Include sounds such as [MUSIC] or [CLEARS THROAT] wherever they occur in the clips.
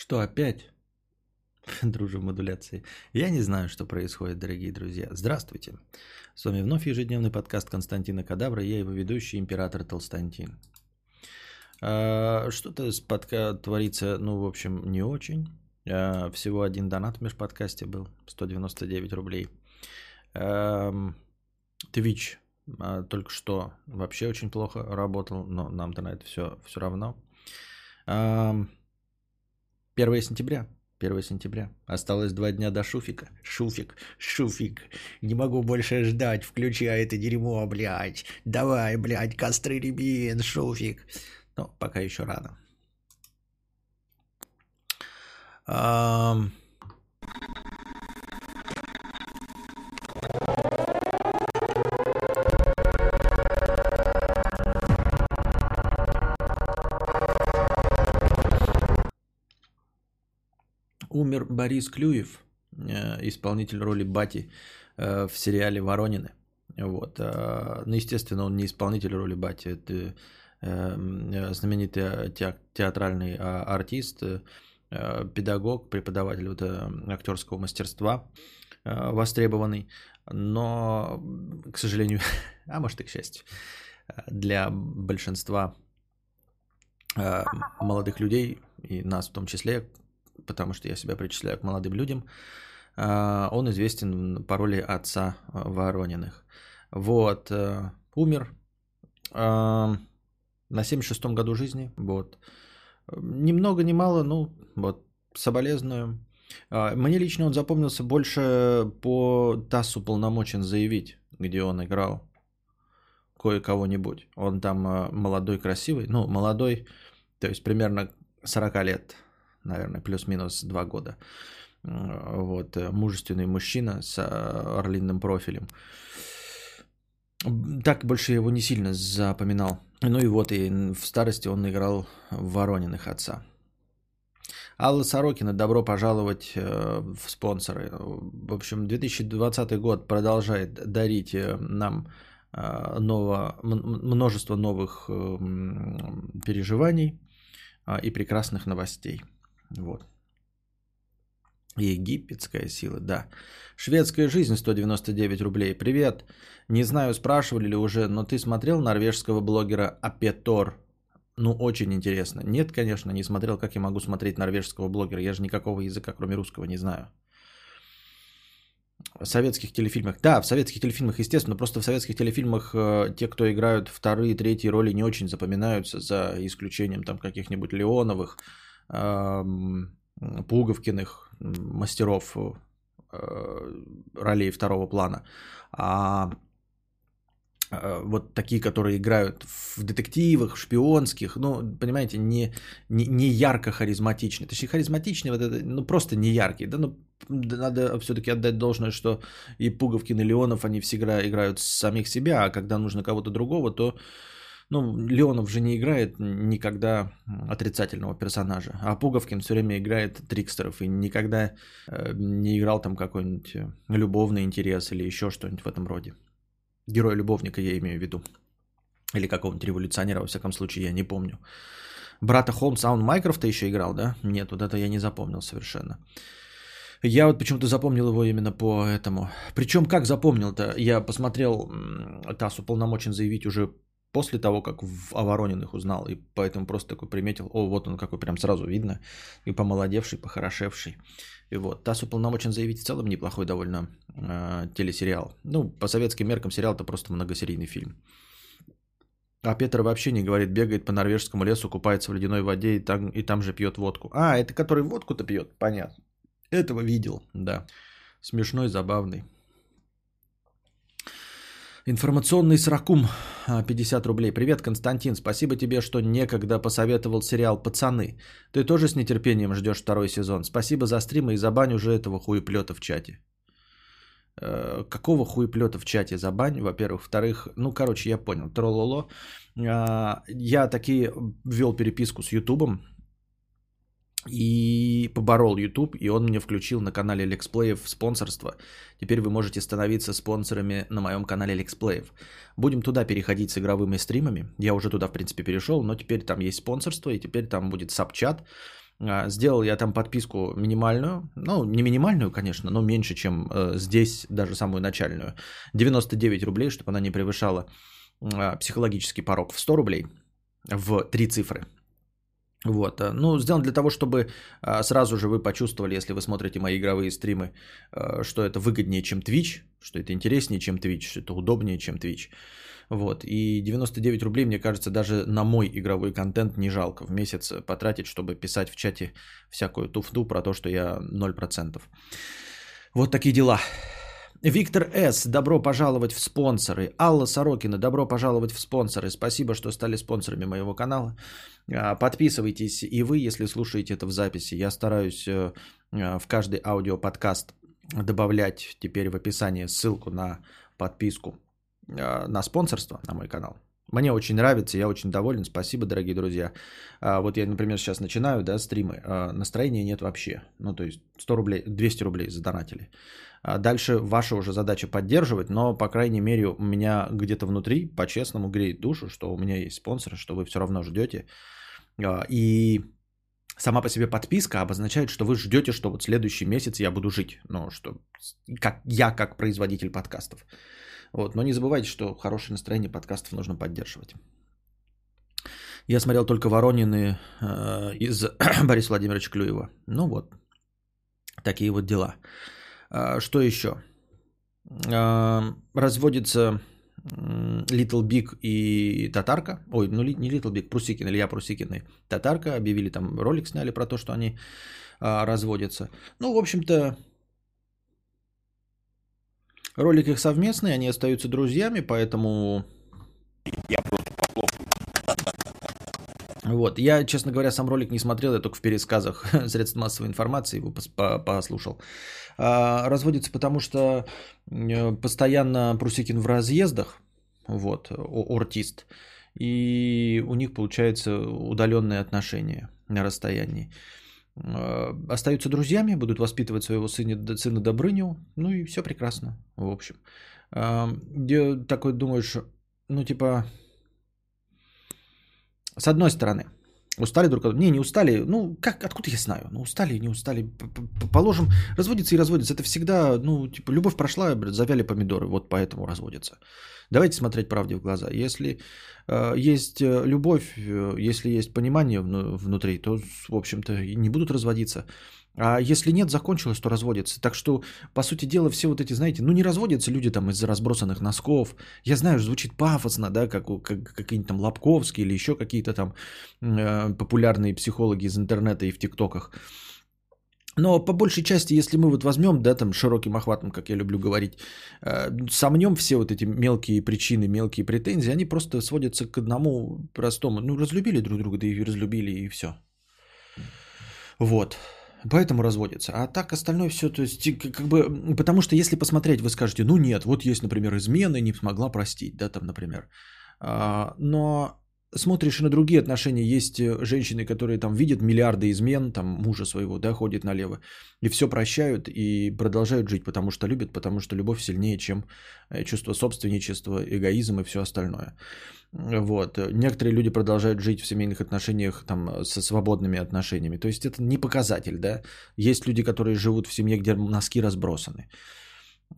Что опять? [LAUGHS] Дружу в модуляции. Я не знаю, что происходит, дорогие друзья. Здравствуйте. С вами вновь ежедневный подкаст Константина Кадавра. Я его ведущий, император Толстантин. А, что-то с подка творится, ну, в общем, не очень. А, всего один донат в межподкасте был. 199 рублей. Twitch а, только что вообще очень плохо работал, но нам-то на это все, все равно. 1 сентября. 1 сентября. Осталось два дня до шуфика. Шуфик, шуфик. Не могу больше ждать. Включай это дерьмо, блядь. Давай, блядь, костры рябин, шуфик. Но пока еще рано. Um... умер Борис Клюев, э, исполнитель роли Бати э, в сериале «Воронины». Вот. Э, ну, естественно, он не исполнитель роли Бати, это знаменитый театральный а, артист, педагог, преподаватель вот, актерского мастерства, востребованный, но, к сожалению, [LAUGHS] а может и к счастью, для большинства молодых людей, и нас в том числе, потому что я себя причисляю к молодым людям, а, он известен по роли отца а, Ворониных. Вот, э, умер а, на 76-м году жизни, вот. Ни много, ни мало, ну, вот, соболезную. Мне лично он запомнился больше по ТАССу полномочен заявить, где он играл кое-кого-нибудь. Он там молодой, красивый, ну, молодой, то есть примерно 40 лет наверное, плюс-минус два года. Вот, э, мужественный мужчина с э, орлиным профилем. Так больше его не сильно запоминал. Ну и вот, и в старости он играл в Ворониных отца. Алла Сорокина, добро пожаловать э, в спонсоры. В общем, 2020 год продолжает дарить нам ново, множество новых переживаний и прекрасных новостей. Вот. Египетская сила, да. Шведская жизнь 199 рублей. Привет. Не знаю, спрашивали ли уже, но ты смотрел норвежского блогера Апетор? Ну, очень интересно. Нет, конечно, не смотрел. Как я могу смотреть норвежского блогера? Я же никакого языка, кроме русского, не знаю. В советских телефильмах. Да, в советских телефильмах, естественно. Просто в советских телефильмах э, те, кто играют вторые, третьи роли, не очень запоминаются, за исключением там каких-нибудь Леоновых, Пуговкиных, мастеров э, ролей второго плана. А э, вот такие, которые играют в детективах, шпионских, ну, понимаете, не, не, не ярко харизматичные. Точнее, харизматичные, вот это, ну, просто не яркие. Да, ну, надо все-таки отдать должное, что и Пуговкин, и Леонов, они всегда играют самих себя, а когда нужно кого-то другого, то ну, Леонов же не играет никогда отрицательного персонажа, а Пуговкин все время играет трикстеров и никогда э, не играл там какой-нибудь э, любовный интерес или еще что-нибудь в этом роде. Героя-любовника я имею в виду. Или какого-нибудь революционера, во всяком случае, я не помню. Брата Холмса, а он Майкрофта еще играл, да? Нет, вот это я не запомнил совершенно. Я вот почему-то запомнил его именно по этому. Причем как запомнил-то? Я посмотрел, ТАСС уполномочен заявить уже после того, как в Оворониных узнал, и поэтому просто такой приметил, о, вот он какой, прям сразу видно, и помолодевший, похорошевший. И вот, ТАСС уполномочен заявить в целом неплохой довольно э, телесериал. Ну, по советским меркам сериал это просто многосерийный фильм. А Петр вообще не говорит, бегает по норвежскому лесу, купается в ледяной воде и там, и там же пьет водку. А, это который водку-то пьет, понятно. Этого видел, да. Смешной, забавный. Информационный сракум 50 рублей. Привет, Константин. Спасибо тебе, что некогда посоветовал сериал «Пацаны». Ты тоже с нетерпением ждешь второй сезон. Спасибо за стрим и забань уже этого хуеплета в чате. Э, какого хуеплета в чате забань, во-первых. Во-вторых, ну, короче, я понял. Трололо. А, я таки ввел переписку с Ютубом и поборол YouTube, и он мне включил на канале Лексплеев спонсорство. Теперь вы можете становиться спонсорами на моем канале Лексплеев. Будем туда переходить с игровыми стримами. Я уже туда, в принципе, перешел, но теперь там есть спонсорство, и теперь там будет сабчат, А, сделал я там подписку минимальную, ну, не минимальную, конечно, но меньше, чем э, здесь, даже самую начальную. 99 рублей, чтобы она не превышала э, психологический порог в 100 рублей в три цифры. Вот, э, ну, сделан для того, чтобы э, сразу же вы почувствовали, если вы смотрите мои игровые стримы, э, что это выгоднее, чем Twitch, что это интереснее, чем Twitch, что это удобнее, чем Twitch. Вот. И 99 рублей, мне кажется, даже на мой игровой контент не жалко в месяц потратить, чтобы писать в чате всякую туфту про то, что я 0%. Вот такие дела. Виктор С. Добро пожаловать в спонсоры. Алла Сорокина. Добро пожаловать в спонсоры. Спасибо, что стали спонсорами моего канала. А, подписывайтесь и вы, если слушаете это в записи. Я стараюсь э, э, в каждый аудиоподкаст добавлять теперь в описании ссылку на подписку а, на спонсорство на мой канал. Мне очень нравится, я очень доволен. Спасибо, дорогие друзья. А, вот я, например, сейчас начинаю, да, стримы. А, настроения нет вообще. Ну, то есть 100 рублей, 200 рублей задонатили. Дальше ваша уже задача поддерживать, но, по крайней мере, у меня где-то внутри, по-честному, греет душу, что у меня есть спонсоры, что вы все равно ждете. И сама по себе подписка обозначает, что вы ждете, что вот следующий месяц я буду жить. Ну, что как я как производитель подкастов. Вот. Но не забывайте, что хорошее настроение подкастов нужно поддерживать. Я смотрел только Воронины э, из [CLEARS THROAT] Бориса Владимировича Клюева. Ну вот, такие вот дела. А, что еще? А, разводится Little Big и Татарка. Ой, ну не Little Big, Прусикин, Илья Прусикин и Татарка. Объявили там, ролик сняли про то, что они а, разводятся. Ну, в общем-то, Ролик их совместный, они остаются друзьями, поэтому... Я. Вот, я, честно говоря, сам ролик не смотрел, я только в пересказах [LAUGHS] средств массовой информации его послушал. А, разводится потому, что э, постоянно Прусикин в разъездах, вот, артист, и у них получается удаленные отношения на расстоянии. Э, остаются друзьями, будут воспитывать своего сына, сына Добрыню, ну и все прекрасно, в общем. Где такой думаешь, ну типа, с одной стороны, устали друг от друга. Не, не устали. Ну, как, откуда я знаю? Ну, устали, не устали. Положим, разводиться и разводиться. Это всегда, ну, типа, любовь прошла, завяли помидоры. Вот поэтому разводятся. Давайте смотреть правде в глаза. Если э, есть э, любовь, э, если есть понимание внутри, то, в общем-то, не будут разводиться. А если нет, закончилось, то разводятся. Так что, по сути дела, все вот эти, знаете, ну не разводятся люди там из-за разбросанных носков. Я знаю, звучит пафосно, да, как, как какие-нибудь там Лобковские или еще какие-то там э, популярные психологи из интернета и в ТикТоках. Но по большей части, если мы вот возьмем, да, там широким охватом, как я люблю говорить, э, сомнем все вот эти мелкие причины, мелкие претензии, они просто сводятся к одному простому. Ну, разлюбили друг друга, да и разлюбили, и все. Вот. Поэтому разводится. А так остальное все, то есть, как бы, потому что если посмотреть, вы скажете, ну нет, вот есть, например, измены, не смогла простить, да, там, например. А, но смотришь на другие отношения, есть э, женщины, которые там видят миллиарды измен, там мужа своего, да, ходит налево, и все прощают и продолжают жить, потому что любят, потому что любовь сильнее, чем э, чувство собственничества, эгоизм и все остальное. Вот. Некоторые люди продолжают жить в семейных отношениях там, со свободными отношениями. То есть это не показатель, да. Есть люди, которые живут в семье, где носки разбросаны.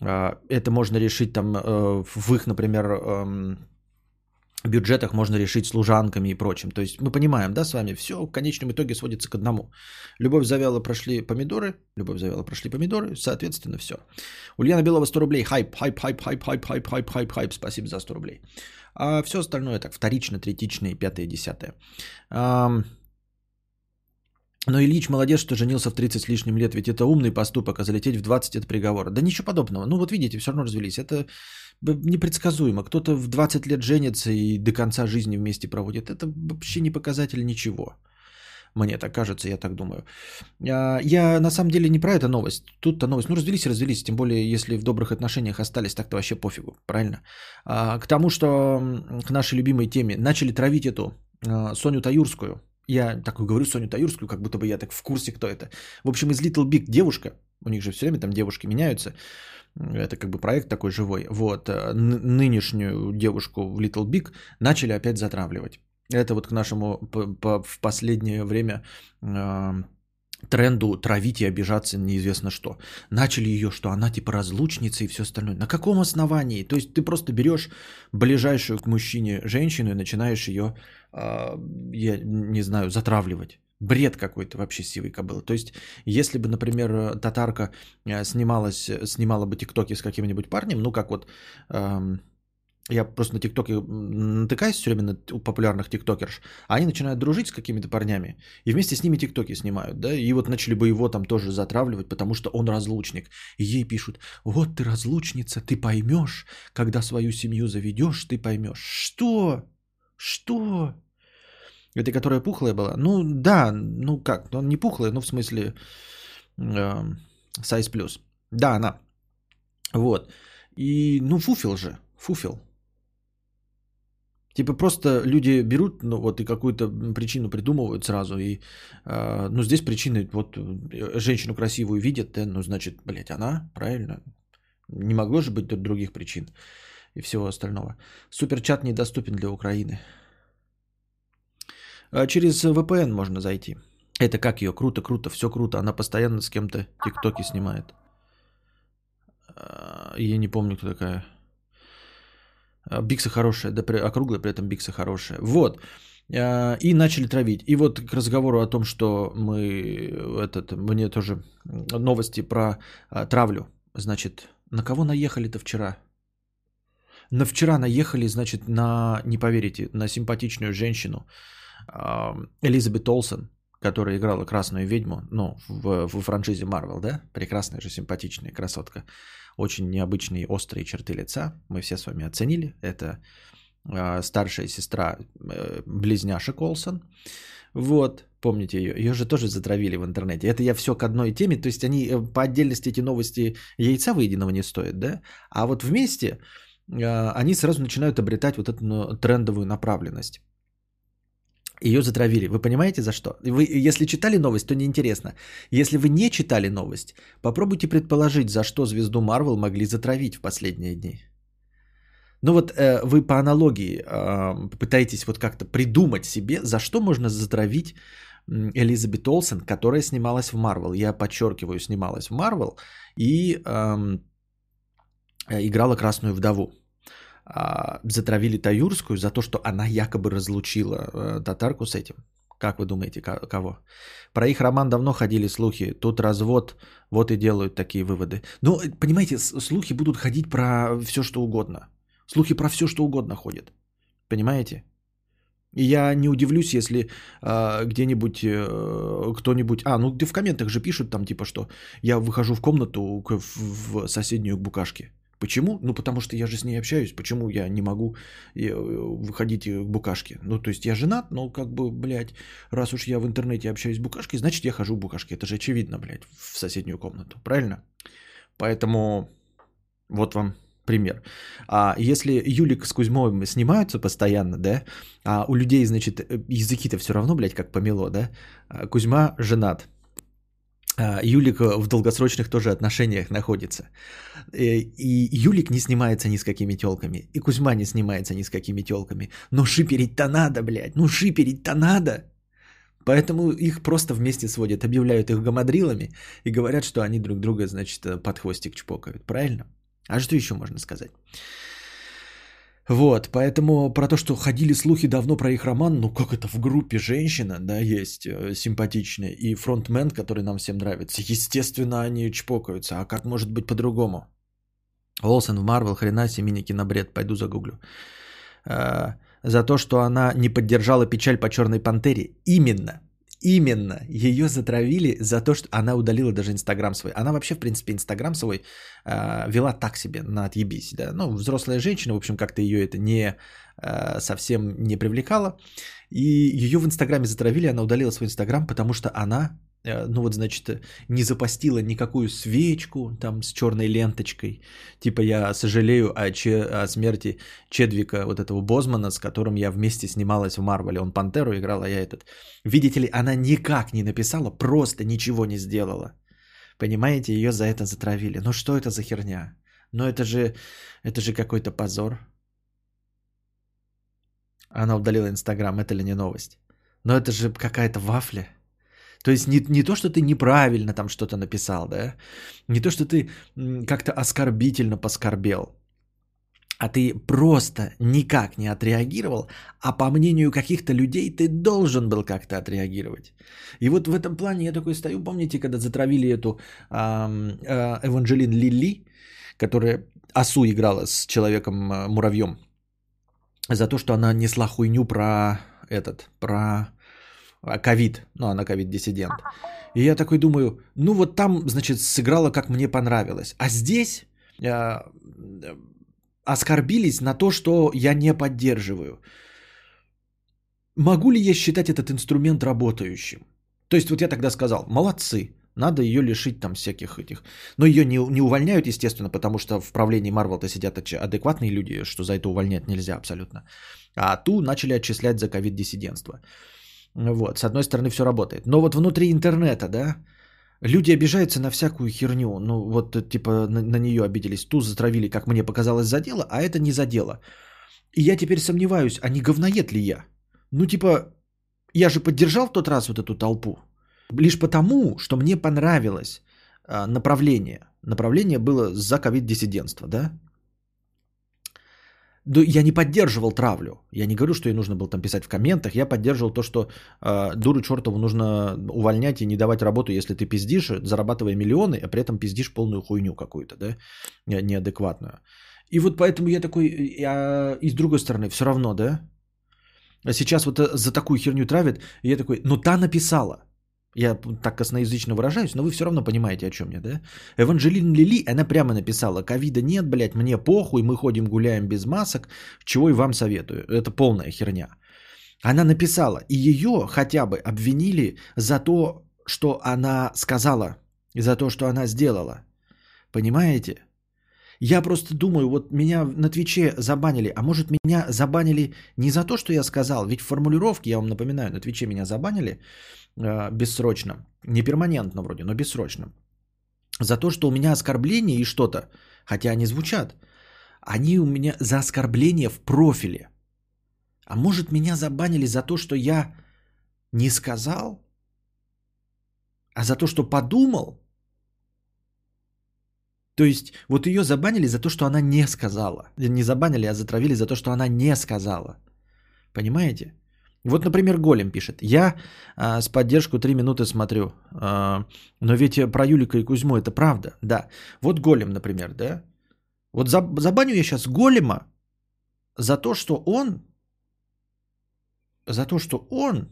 А, это можно решить там э, в их, например, эм, бюджетах можно решить служанками и прочим. То есть мы понимаем, да, с вами, все в конечном итоге сводится к одному. Любовь завяла, прошли помидоры, любовь завяла, прошли помидоры, соответственно, все. Ульяна Белова 100 рублей, хайп, хайп, хайп, хайп, хайп, хайп, хайп, хайп, хайп, спасибо за 100 рублей. А все остальное так, вторично, третично и пятое, десятое. Но Ильич молодец, что женился в 30 с лишним лет, ведь это умный поступок, а залететь в 20 это приговор. Да ничего подобного. Ну вот видите, все равно развелись. Это непредсказуемо. Кто-то в 20 лет женится и до конца жизни вместе проводит. Это вообще не показатель ничего. Мне так кажется, я так думаю. А, я на самом деле не про это новость. Тут-то новость. Ну, развелись, развелись. Тем более, если в добрых отношениях остались, так-то вообще пофигу. Правильно? А, к тому, что к нашей любимой теме начали травить эту а, Соню Таюрскую. Я такой говорю Соню Таюрскую, как будто бы я так в курсе, кто это. В общем, из Little Big девушка. У них же все время там девушки меняются. Это как бы проект такой живой. Вот. Нынешнюю девушку в Little Big начали опять затравливать. Это вот к нашему по, по, в последнее время э, тренду травить и обижаться неизвестно что. Начали ее, что она типа разлучница и все остальное. На каком основании? То есть ты просто берешь ближайшую к мужчине женщину и начинаешь ее, э, я не знаю, затравливать. Бред какой-то вообще сивый кобыл. То есть, если бы, например, татарка э, снималась, снимала бы тиктоки с каким-нибудь парнем, ну как вот... Я просто на ТикТоке натыкаюсь все время на популярных тиктокерш, а они начинают дружить с какими-то парнями и вместе с ними тиктоки снимают, да, и вот начали бы его там тоже затравливать, потому что он разлучник. И ей пишут, вот ты разлучница, ты поймешь, когда свою семью заведешь, ты поймешь. Что? Что? Это которая пухлая была? Ну да, ну как, ну не пухлая, ну в смысле э, size плюс. Да, она. Вот. И ну фуфел же, фуфел. Типа просто люди берут, ну вот и какую-то причину придумывают сразу. И, э, ну здесь причины, вот э, женщину красивую видят, да, ну значит, блядь, она, правильно? Не могло же быть других причин и всего остального. Суперчат недоступен для Украины. А через VPN можно зайти. Это как ее? Круто, круто, все круто. Она постоянно с кем-то тиктоки снимает. А, я не помню, кто такая. А, Бикса хорошая, да округлая, при этом Бикса хорошая. Вот. И начали травить. И вот к разговору о том, что мы, этот, мне тоже новости про травлю. Значит, на кого наехали-то вчера? На вчера наехали, значит, на, не поверите, на симпатичную женщину, Элизабет Олсен, которая играла красную ведьму, ну, в, в франшизе Марвел, да? Прекрасная же, симпатичная красотка очень необычные острые черты лица. Мы все с вами оценили. Это э, старшая сестра э, близняшек Олсон. Вот, помните ее, ее же тоже затравили в интернете. Это я все к одной теме, то есть они э, по отдельности эти новости яйца выеденного не стоят, да? А вот вместе они сразу начинают обретать вот эту ну, трендовую направленность. Ее затравили. Вы понимаете за что? Вы, если читали новость, то неинтересно. Если вы не читали новость, попробуйте предположить, за что звезду Марвел могли затравить в последние дни. Ну вот э, вы по аналогии э, пытаетесь вот как-то придумать себе, за что можно затравить Элизабет Олсен, которая снималась в Марвел. Я подчеркиваю, снималась в Марвел и э, играла Красную Вдову. А, затравили Таюрскую за то, что она якобы разлучила э, татарку с этим. Как вы думаете, кого? Про их роман давно ходили слухи. Тут развод, вот и делают такие выводы. Ну, понимаете, слухи будут ходить про все, что угодно. Слухи про все, что угодно ходят. Понимаете? Я не удивлюсь, если э, где-нибудь э, кто-нибудь... А, ну в комментах же пишут там типа, что я выхожу в комнату в, в соседнюю к букашке. Почему? Ну, потому что я же с ней общаюсь. Почему я не могу э, выходить к букашке? Ну, то есть я женат, но как бы, блядь, раз уж я в интернете общаюсь с букашкой, значит, я хожу в букашке. Это же очевидно, блядь, в соседнюю комнату. Правильно? Поэтому вот вам пример. А если Юлик с Кузьмой снимаются постоянно, да, а у людей, значит, э, языки-то все равно, блядь, как помело, да, а Кузьма женат, Юлик в долгосрочных тоже отношениях находится. Э, и Юлик не снимается ни с какими телками. И Кузьма не снимается ни с какими телками. Но шиперить-то надо, блядь. Ну шиперить-то надо. Поэтому их просто вместе сводят, объявляют их гамадрилами и говорят, что они друг друга, значит, под хвостик чпокают. Правильно? А что еще можно сказать? Вот, поэтому про то, что ходили слухи давно про их роман, ну как это в группе женщина, да, есть э, симпатичная, и фронтмен, который нам всем нравится, естественно, они чпокаются, а как может быть по-другому? Олсен в Марвел, хрена себе мини-кинобред, пойду загуглю. А, за то, что она не поддержала печаль по Черной Пантере. Именно, Именно ее затравили за то, что она удалила даже Инстаграм свой. Она вообще, в принципе, Инстаграм свой э, вела так себе, на отъебись. Да? Ну, взрослая женщина, в общем, как-то ее это не э, совсем не привлекало. И ее в Инстаграме затравили, она удалила свой Инстаграм, потому что она ну вот, значит, не запостила никакую свечку там с черной ленточкой. Типа я сожалею о, че, о смерти Чедвика, вот этого Бозмана, с которым я вместе снималась в Марвеле. Он Пантеру играл, а я этот. Видите ли, она никак не написала, просто ничего не сделала. Понимаете, ее за это затравили. Ну что это за херня? Ну это же, это же какой-то позор. Она удалила Инстаграм, это ли не новость? Но это же какая-то вафля. То есть не, не то, что ты неправильно там что-то написал, да? Не то, что ты как-то оскорбительно поскорбел, а ты просто никак не отреагировал, а по мнению каких-то людей ты должен был как-то отреагировать. И вот в этом плане я такой стою, помните, когда затравили эту э, э, Эванжелин Лили, которая Асу играла с человеком-муравьем, за то, что она несла хуйню про этот, про ковид, ну она ковид-диссидент. И я такой думаю, ну вот там, значит, сыграла, как мне понравилось. А здесь э, оскорбились на то, что я не поддерживаю. Могу ли я считать этот инструмент работающим? То есть вот я тогда сказал, молодцы, надо ее лишить там всяких этих. Но ее не, не увольняют, естественно, потому что в правлении Марвел-то сидят адекватные люди, что за это увольнять нельзя абсолютно. А ту начали отчислять за ковид-диссидентство. Вот, с одной стороны все работает. Но вот внутри интернета, да, люди обижаются на всякую херню. Ну вот типа на, на нее обиделись, ту затравили, как мне показалось, за дело, а это не за дело. И я теперь сомневаюсь, а не говноед ли я? Ну типа, я же поддержал в тот раз вот эту толпу. Лишь потому, что мне понравилось а, направление. Направление было за ковид-диссидентство, да? Я не поддерживал травлю. Я не говорю, что ей нужно было там писать в комментах. Я поддерживал то, что э, дуру чертову нужно увольнять и не давать работу, если ты пиздишь, зарабатывая миллионы, а при этом пиздишь полную хуйню какую-то, да, неадекватную. И вот поэтому я такой, я, и с другой стороны, все равно, да, сейчас вот э, за такую херню травят, и я такой, ну та написала. Я так косноязычно выражаюсь, но вы все равно понимаете, о чем я, да? Эванжелин Лили, она прямо написала, ковида нет, блядь, мне похуй, мы ходим гуляем без масок, чего и вам советую. Это полная херня. Она написала, и ее хотя бы обвинили за то, что она сказала, и за то, что она сделала. Понимаете? Я просто думаю, вот меня на Твиче забанили, а может меня забанили не за то, что я сказал, ведь в формулировке, я вам напоминаю, на Твиче меня забанили э, бессрочно, не перманентно вроде, но бессрочно, за то, что у меня оскорбление и что-то, хотя они звучат, они у меня за оскорбление в профиле. А может меня забанили за то, что я не сказал, а за то, что подумал – то есть вот ее забанили за то, что она не сказала. Не забанили, а затравили за то, что она не сказала. Понимаете? Вот, например, Голем пишет. Я а, с поддержку 3 минуты смотрю. А, но ведь про Юлика и Кузьму это правда. Да. Вот Голем, например, да? Вот забаню я сейчас Голема за то, что он... За то, что он...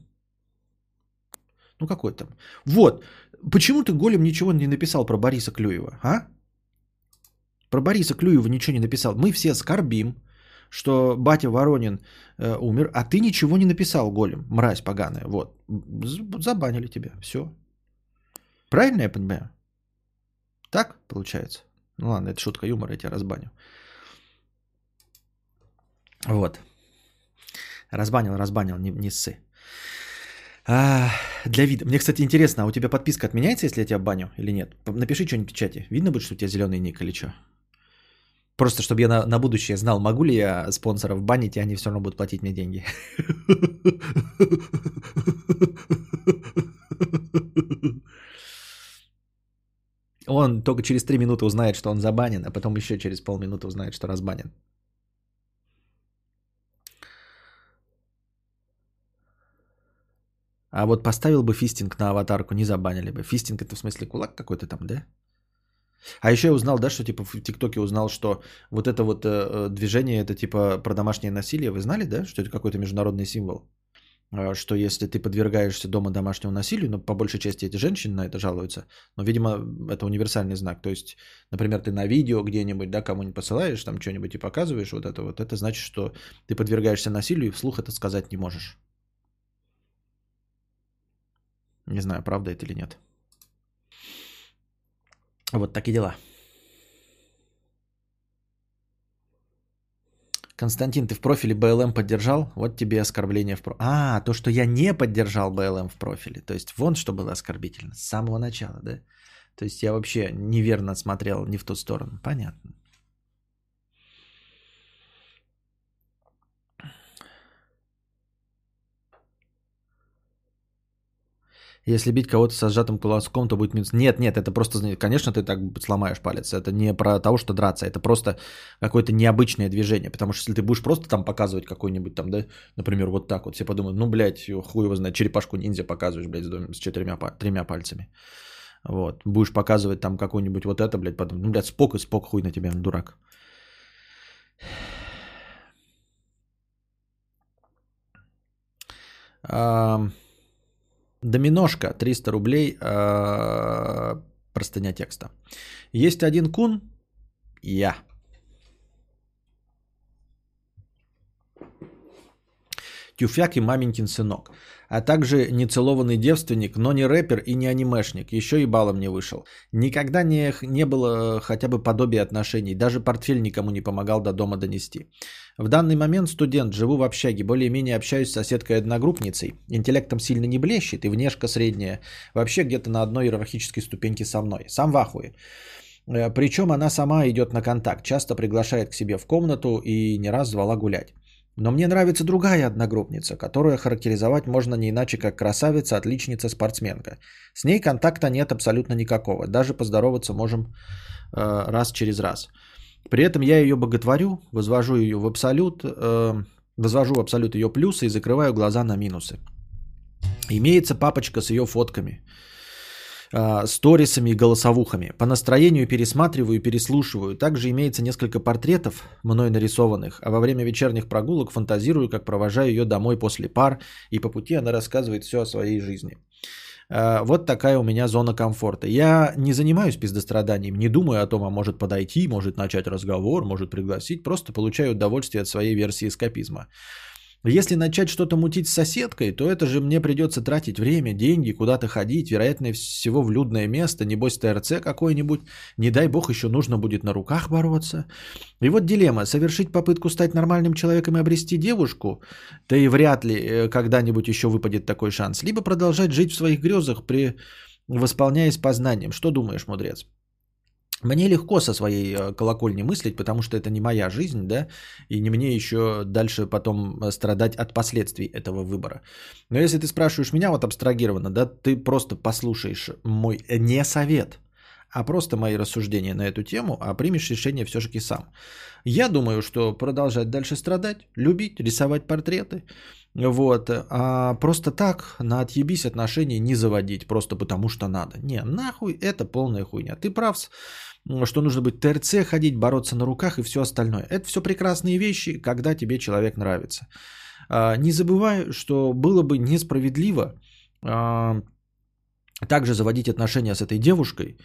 Ну какой там? Вот. Почему ты Голем ничего не написал про Бориса Клюева, а? Про Бориса Клюева ничего не написал. Мы все скорбим, что батя Воронин э, умер, а ты ничего не написал, Голем, мразь поганая. Вот. Забанили тебя. Все. Правильно я понимаю? Так получается? Ну ладно, это шутка юмора, я тебя разбаню. Вот. Разбанил, разбанил, не, не ссы. А, для вида. Мне, кстати, интересно, а у тебя подписка отменяется, если я тебя баню или нет? Напиши что-нибудь в чате. Видно будет, что у тебя зеленый ник или что? Просто чтобы я на, на будущее знал, могу ли я спонсоров банить, и они все равно будут платить мне деньги. Он только через 3 минуты узнает, что он забанен, а потом еще через полминуты узнает, что разбанен. А вот поставил бы фистинг на аватарку, не забанили бы. Фистинг это в смысле кулак какой-то там, да? А еще я узнал, да, что типа в ТикТоке узнал, что вот это вот э, движение, это типа про домашнее насилие. Вы знали, да, что это какой-то международный символ? Э, что если ты подвергаешься дома домашнему насилию, ну, по большей части эти женщины на это жалуются, но, видимо, это универсальный знак. То есть, например, ты на видео где-нибудь, да, кому-нибудь посылаешь, там что-нибудь и показываешь вот это вот, это значит, что ты подвергаешься насилию и вслух это сказать не можешь. Не знаю, правда это или нет. Вот такие дела. Константин, ты в профиле БЛМ поддержал? Вот тебе оскорбление в профиле. А, то, что я не поддержал БЛМ в профиле. То есть вон что было оскорбительно с самого начала, да? То есть я вообще неверно смотрел не в ту сторону. Понятно. Если бить кого-то со сжатым кулаком, то будет минус. Нет, нет, это просто, конечно, ты так сломаешь палец. Это не про того, что драться, это просто какое-то необычное движение. Потому что если ты будешь просто там показывать какой-нибудь там, да, например, вот так вот, все подумают, ну, блядь, хуй его знает, черепашку ниндзя показываешь, блядь, с, четырьмя, тремя пальцами. Вот, будешь показывать там какой-нибудь вот это, блядь, потом, ну, блядь, спок и спок, хуй на тебя, дурак. Доминошка, 300 рублей, а, простыня текста. Есть один кун, я. Тюфяк и маменькин сынок а также нецелованный девственник, но не рэпер и не анимешник, еще и балом не вышел. Никогда не, не было хотя бы подобия отношений, даже портфель никому не помогал до дома донести. В данный момент студент, живу в общаге, более-менее общаюсь с соседкой-одногруппницей, интеллектом сильно не блещет и внешка средняя, вообще где-то на одной иерархической ступеньке со мной. Сам в ахуе. Э, Причем она сама идет на контакт, часто приглашает к себе в комнату и не раз звала гулять. Но мне нравится другая одногруппница, которую характеризовать можно не иначе, как красавица, отличница, спортсменка. С ней контакта нет абсолютно никакого. Даже поздороваться можем э, раз через раз. При этом я ее боготворю, возвожу ее в абсолют, э, возвожу в абсолют ее плюсы и закрываю глаза на минусы. Имеется папочка с ее фотками – э, сторисами и голосовухами. По настроению пересматриваю и переслушиваю. Также имеется несколько портретов, мной нарисованных, а во время вечерних прогулок фантазирую, как провожаю ее домой после пар, и по пути она рассказывает все о своей жизни. Э, вот такая у меня зона комфорта. Я не занимаюсь пиздостраданием, не думаю о том, а может подойти, может начать разговор, может пригласить, просто получаю удовольствие от своей версии эскапизма. Если начать что-то мутить с соседкой, то это же мне придется тратить время, деньги, куда-то ходить, вероятно всего в людное место, небось ТРЦ какой-нибудь, не дай бог еще нужно будет на руках бороться. И вот дилемма, совершить попытку стать нормальным человеком и обрести девушку, да и вряд ли э, когда-нибудь еще выпадет такой шанс, либо продолжать жить в своих грезах, при... восполняясь познанием. Что думаешь, мудрец? Мне легко со своей э, колокольни мыслить, потому что это не моя жизнь, да, и не мне еще дальше потом э, страдать от последствий этого выбора. Но если ты спрашиваешь меня вот абстрагированно, да, ты просто послушаешь мой э, не совет, а просто мои рассуждения на эту тему, а примешь решение все-таки сам. Я думаю, что продолжать дальше страдать, любить, рисовать портреты, вот, а просто так на отъебись отношения не заводить, просто потому что надо. Не, нахуй, это полная хуйня. Ты прав, что нужно быть ТРЦ, ходить, бороться на руках и все остальное. Это все прекрасные вещи, когда тебе человек нравится. А, не забывай, что было бы несправедливо а, также заводить отношения с этой девушкой,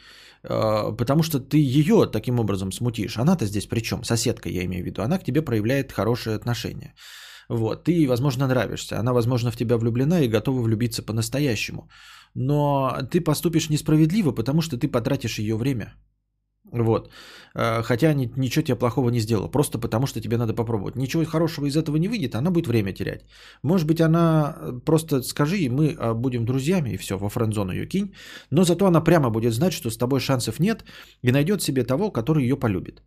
а, потому что ты ее таким образом смутишь. Она-то здесь при чем? Соседка, я имею в виду. Она к тебе проявляет хорошие отношения. Вот, ты, возможно, нравишься. Она, возможно, в тебя влюблена и готова влюбиться по-настоящему. Но ты поступишь несправедливо, потому что ты потратишь ее время. Вот. Э, хотя ничего тебе плохого не сделала. Просто потому, что тебе надо попробовать. Ничего хорошего из этого не выйдет, она будет время терять. Может быть, она э, просто скажи, мы э, будем друзьями, и все, во френд-зону ее кинь. Но зато она прямо будет знать, что с тобой шансов нет, и найдет себе того, который ее полюбит.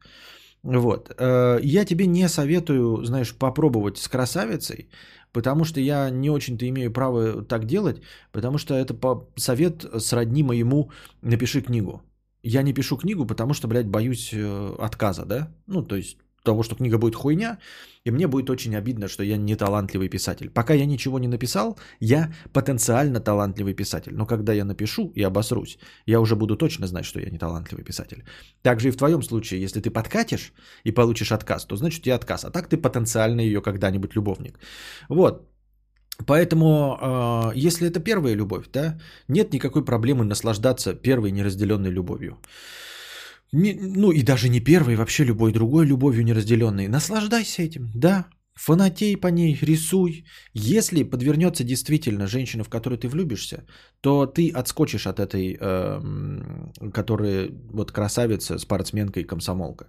Вот. Я тебе не советую, знаешь, попробовать с красавицей, потому что я не очень-то имею право так делать, потому что это совет сродни моему «напиши книгу». Я не пишу книгу, потому что, блядь, боюсь э, отказа, да? Ну, то есть того, что книга будет хуйня, и мне будет очень обидно, что я не талантливый писатель. Пока я ничего не написал, я потенциально талантливый писатель. Но когда я напишу и обосрусь, я уже буду точно знать, что я не талантливый писатель. Также и в твоем случае, если ты подкатишь и получишь отказ, то значит у отказ. А так ты потенциально ее когда-нибудь любовник. Вот. Поэтому, э, если это первая любовь, да, нет никакой проблемы наслаждаться первой неразделенной любовью. Не, ну и даже не первой, вообще любой другой любовью неразделенной. Наслаждайся этим, да. Фанатей по ней, рисуй. Если подвернется действительно женщина, в которую ты влюбишься, то ты отскочишь от этой, э, которая вот красавица, спортсменка и комсомолка.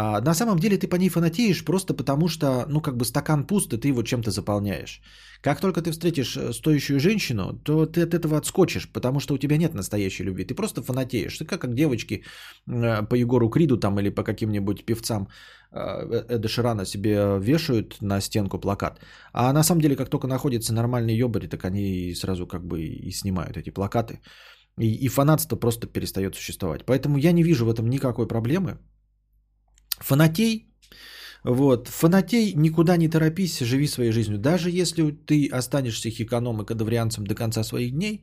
А на самом деле ты по ней фанатеешь просто потому, что, ну, как бы стакан пуст, и ты его чем-то заполняешь. Как только ты встретишь э, стоящую женщину, то ты от этого отскочишь, потому что у тебя нет настоящей любви. Ты просто фанатеешь. Ты как, как девочки э, по Егору Криду там или по каким-нибудь певцам э, Эда Ширана себе вешают на стенку плакат. А на самом деле, как только находится нормальный ёбарь, так они сразу как бы и снимают эти плакаты. И, и фанатство просто перестает существовать. Поэтому я не вижу в этом никакой проблемы. Фанатей, вот, фанатей, никуда не торопись, живи своей жизнью. Даже если ты останешься хиканом и кадаврианцем до конца своих дней,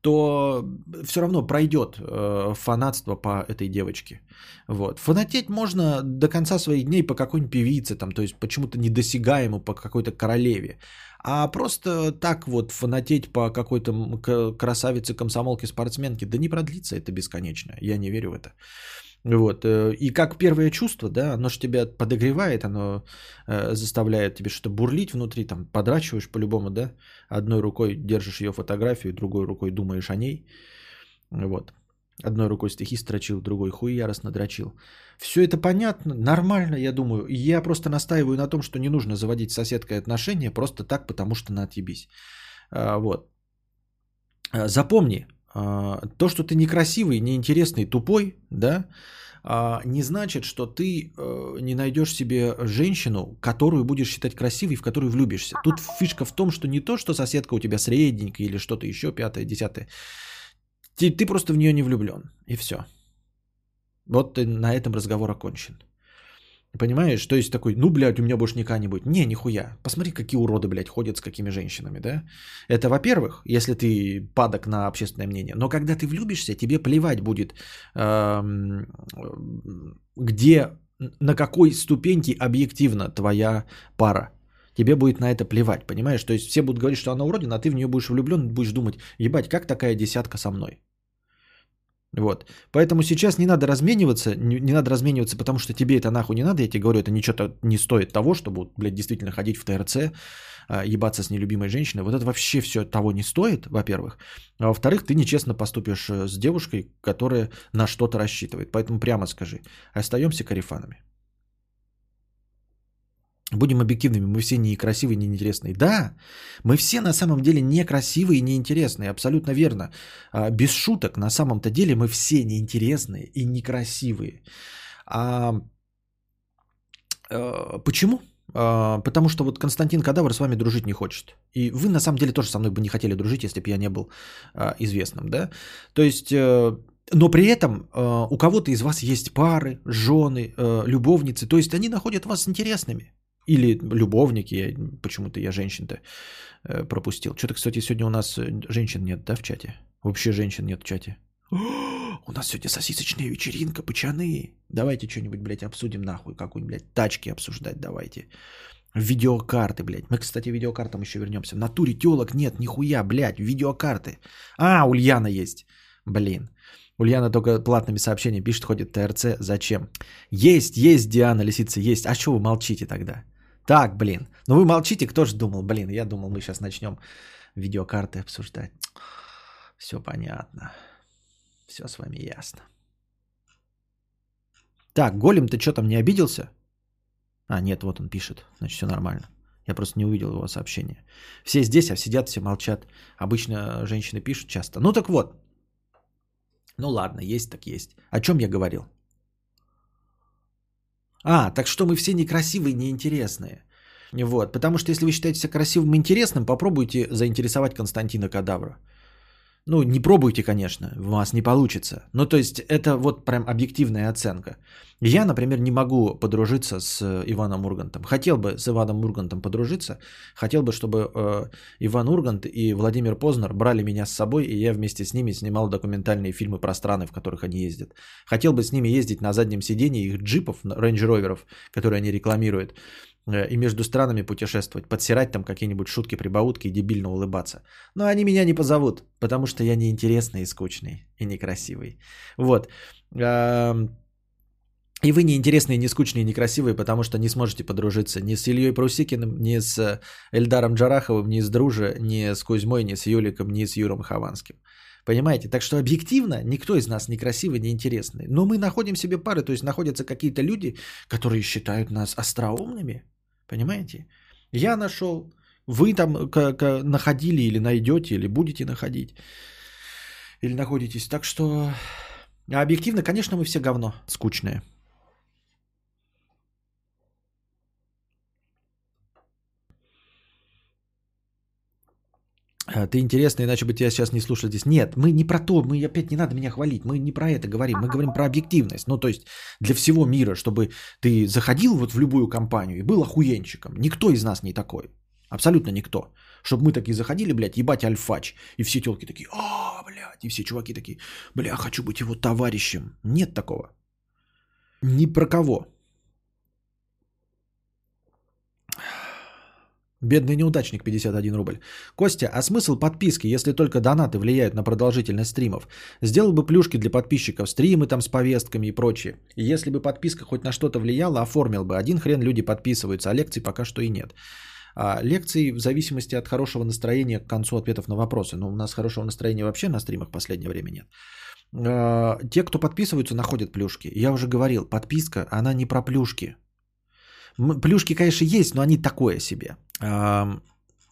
то все равно пройдет э, фанатство по этой девочке. Вот. Фанатеть можно до конца своих дней по какой-нибудь певице, там, то есть почему-то недосягаемо по какой-то королеве. А просто так вот фанатеть по какой-то красавице, комсомолке, спортсменке, да не продлится это бесконечно. Я не верю в это. Вот. Э, и как первое чувство, да, оно же тебя подогревает, оно э, заставляет тебе что-то бурлить внутри, там, подрачиваешь по-любому, да, одной рукой держишь ее фотографию, другой рукой думаешь о ней, вот. Одной рукой стихи строчил, другой хуй яростно дрочил. Все это понятно, нормально, я думаю. Я просто настаиваю на том, что не нужно заводить с соседкой отношения просто так, потому что на отъебись. А, вот. А, запомни, то, что ты некрасивый, неинтересный, тупой, да, а, не значит, что ты э, не найдешь себе женщину, которую будешь считать красивой, в которую влюбишься. Тут фишка в том, что не то, что соседка у тебя средненькая или что-то еще, пятое, десятое. Ты, ты просто в нее не влюблен. И все. Вот на этом разговор окончен. Понимаешь? То есть такой, ну, блядь, у меня больше никогда не будет. Не, нихуя. Посмотри, какие уроды, блядь, ходят с какими женщинами, да? Это, во-первых, если ты падок на общественное мнение. Но когда ты влюбишься, тебе плевать будет, эм, где, на какой ступеньке объективно твоя пара. Тебе будет на это плевать, понимаешь? То есть все будут говорить, что она уродина, а ты в нее будешь влюблен, будешь думать, ебать, как такая десятка со мной? Вот. Поэтому сейчас не надо размениваться, не, не надо размениваться, потому что тебе это нахуй не надо. Я тебе говорю, это ничего не стоит того, чтобы, блядь, действительно ходить в ТРЦ, а, ебаться с нелюбимой женщиной. Вот это вообще все того не стоит, во-первых. А во-вторых, ты нечестно поступишь э, с девушкой, которая на что-то рассчитывает. Поэтому прямо скажи, остаемся карифанами. Будем объективными, мы все некрасивые, неинтересные. Да, мы все на самом деле некрасивые и неинтересные, абсолютно верно. А, без шуток, на самом-то деле мы все неинтересные и некрасивые. А, а, почему? А, потому что вот Константин Кадавр с вами дружить не хочет. И вы на самом деле тоже со мной бы не хотели дружить, если бы я не был а, известным, да? То есть... Э, но при этом э, у кого-то из вас есть пары, жены, э, любовницы, то есть они находят вас интересными. Или любовники, я, почему-то я женщин-то э, пропустил. Что-то, кстати, сегодня у нас э, женщин нет, да, в чате? Вообще женщин нет в чате. [GASPS] У нас сегодня сосисочная вечеринка, пацаны. Давайте что-нибудь, блядь, обсудим нахуй. Какую-нибудь, блядь, тачки обсуждать давайте. Видеокарты, блядь. Мы, кстати, видеокартам еще вернемся. В натуре телок нет, нихуя, блядь, видеокарты. А, Ульяна есть. Блин. Ульяна только платными сообщениями пишет, ходит ТРЦ. Зачем? Есть, есть, Диана Лисица, есть. А что вы молчите тогда? Так, блин. Ну вы молчите, кто же думал? Блин, я думал, мы сейчас начнем видеокарты обсуждать. Все понятно. Все с вами ясно. Так, Голем, ты что там не обиделся? А, нет, вот он пишет. Значит, все нормально. Я просто не увидел его сообщения. Все здесь, а сидят, все молчат. Обычно женщины пишут часто. Ну так вот. Ну ладно, есть так есть. О чем я говорил? А, так что мы все некрасивые, неинтересные. Вот, потому что если вы считаете себя красивым и интересным, попробуйте заинтересовать Константина Кадавра. Ну, не пробуйте, конечно, у вас не получится. Ну, то есть, это вот прям объективная оценка. Я, например, не могу подружиться с э, Иваном Ургантом. Хотел бы с Иваном Ургантом подружиться. Хотел бы, чтобы э, Иван Ургант и Владимир Познер брали меня с собой, и я вместе с ними снимал документальные фильмы про страны, в которых они ездят. Хотел бы с ними ездить на заднем сидении их джипов, рейндж-роверов, которые они рекламируют и между странами путешествовать, подсирать там какие-нибудь шутки, прибаутки и дебильно улыбаться. Но они меня не позовут, потому что я неинтересный и скучный, и некрасивый. Вот. И вы неинтересные, не скучные, не красивые, потому что не сможете подружиться ни с Ильей Прусикиным, ни с Эльдаром Джараховым, ни с Друже, ни с Кузьмой, ни с Юликом, ни с Юром Хованским. Понимаете? Так что объективно никто из нас не красивый, не интересный. Но мы находим себе пары, то есть находятся какие-то люди, которые считают нас остроумными. Понимаете? Я нашел, вы там находили или найдете, или будете находить, или находитесь. Так что объективно, конечно, мы все говно скучное. Ты интересный, иначе бы тебя сейчас не слушали здесь. Нет, мы не про то, мы опять не надо меня хвалить, мы не про это говорим, мы говорим про объективность. Ну, то есть для всего мира, чтобы ты заходил вот в любую компанию и был охуенчиком. Никто из нас не такой. Абсолютно никто. Чтобы мы такие заходили, блядь, ебать альфач. И все телки такие, а, блядь, и все чуваки такие, бля, хочу быть его товарищем. Нет такого. Ни про кого. Бедный неудачник 51 рубль. Костя, а смысл подписки, если только донаты влияют на продолжительность стримов? Сделал бы плюшки для подписчиков, стримы там с повестками и прочее. И если бы подписка хоть на что-то влияла, оформил бы. Один хрен люди подписываются, а лекций пока что и нет. А лекции в зависимости от хорошего настроения к концу ответов на вопросы. Но у нас хорошего настроения вообще на стримах в последнее время нет. А, те, кто подписываются, находят плюшки. Я уже говорил, подписка, она не про плюшки. Плюшки, конечно, есть, но они такое себе.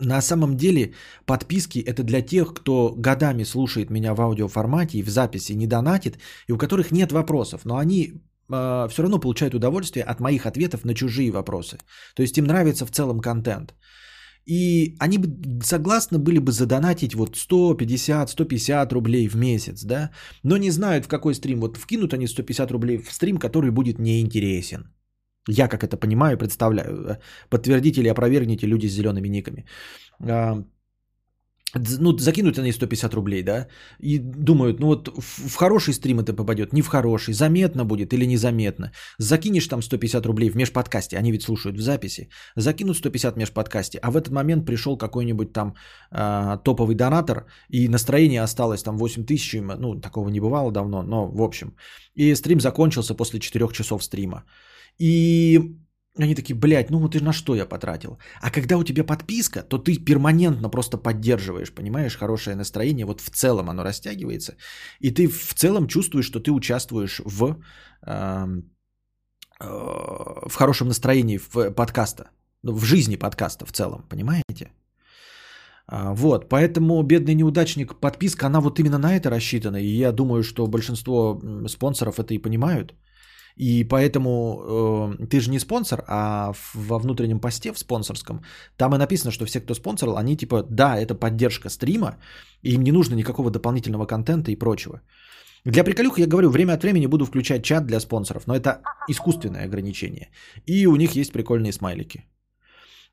На самом деле подписки это для тех, кто годами слушает меня в аудиоформате и в записи не донатит, и у которых нет вопросов, но они э, а, все равно получают удовольствие от моих ответов на чужие вопросы. То есть им нравится в целом контент. И они бы согласны были бы задонатить вот 150, 150 рублей в месяц, да, но не знают в какой стрим. Вот вкинут они 150 рублей в стрим, который будет неинтересен. Я как это понимаю представляю. Подтвердите или опровергните люди с зелеными никами. А, ну, закинут они 150 рублей, да, и думают, ну вот в хороший стрим это попадет, не в хороший, заметно будет или незаметно. Закинешь там 150 рублей в межподкасте, они ведь слушают в записи, закинут 150 в межподкасте, а в этот момент пришел какой-нибудь там э, топовый донатор, и настроение осталось там 8 тысяч, ну, такого не бывало давно, но в общем. И стрим закончился после 4 часов стрима. И они такие, блядь, ну вот и на что я потратил. А когда у тебя подписка, то ты перманентно просто поддерживаешь, понимаешь, хорошее настроение, вот в целом оно растягивается, и ты в целом чувствуешь, что ты участвуешь в, э, в хорошем настроении в подкаста, ну, в жизни подкаста в целом, понимаете? А, вот, поэтому бедный неудачник, подписка, она вот именно на это рассчитана, и я думаю, что большинство спонсоров это и понимают – и поэтому э, ты же не спонсор, а во внутреннем посте в спонсорском там и написано, что все, кто спонсорил, они типа, да, это поддержка стрима, и им не нужно никакого дополнительного контента и прочего. Для приколюха я говорю, время от времени буду включать чат для спонсоров, но это искусственное ограничение. И у них есть прикольные смайлики.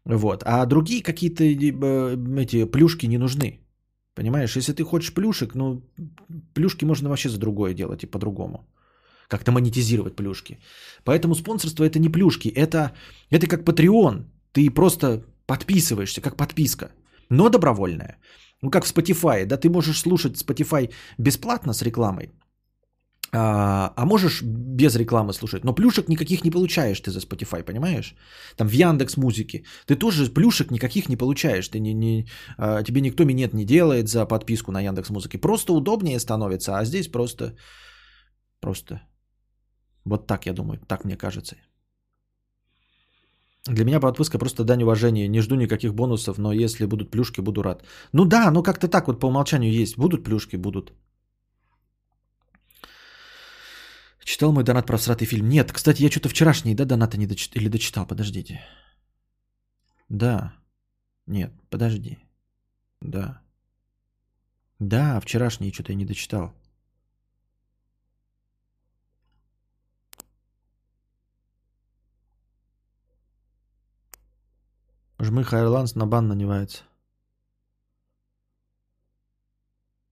Вот. А другие какие-то э, эти плюшки не нужны. Понимаешь, если ты хочешь плюшек, ну, плюшки можно вообще за другое делать и по-другому как-то монетизировать плюшки. Поэтому спонсорство это не плюшки, это, это как Patreon. Ты просто подписываешься, как подписка, но добровольная. Ну, как в Spotify, да, ты можешь слушать Spotify бесплатно с рекламой, а, а можешь без рекламы слушать, но плюшек никаких не получаешь ты за Spotify, понимаешь? Там в Яндекс Музыке ты тоже плюшек никаких не получаешь, ты не, не, а, тебе никто минет не делает за подписку на Яндекс Музыке, просто удобнее становится, а здесь просто, просто вот так я думаю, так мне кажется. Для меня подписка просто дань уважения. Не жду никаких бонусов, но если будут плюшки, буду рад. Ну да, ну как-то так вот по умолчанию есть. Будут плюшки, будут. Читал мой донат про всратый фильм? Нет, кстати, я что-то вчерашний, да, донаты не дочитал? Или дочитал, подождите. Да. Нет, подожди. Да. Да, вчерашний что-то я не дочитал. Жмых Айрландс на бан наневается.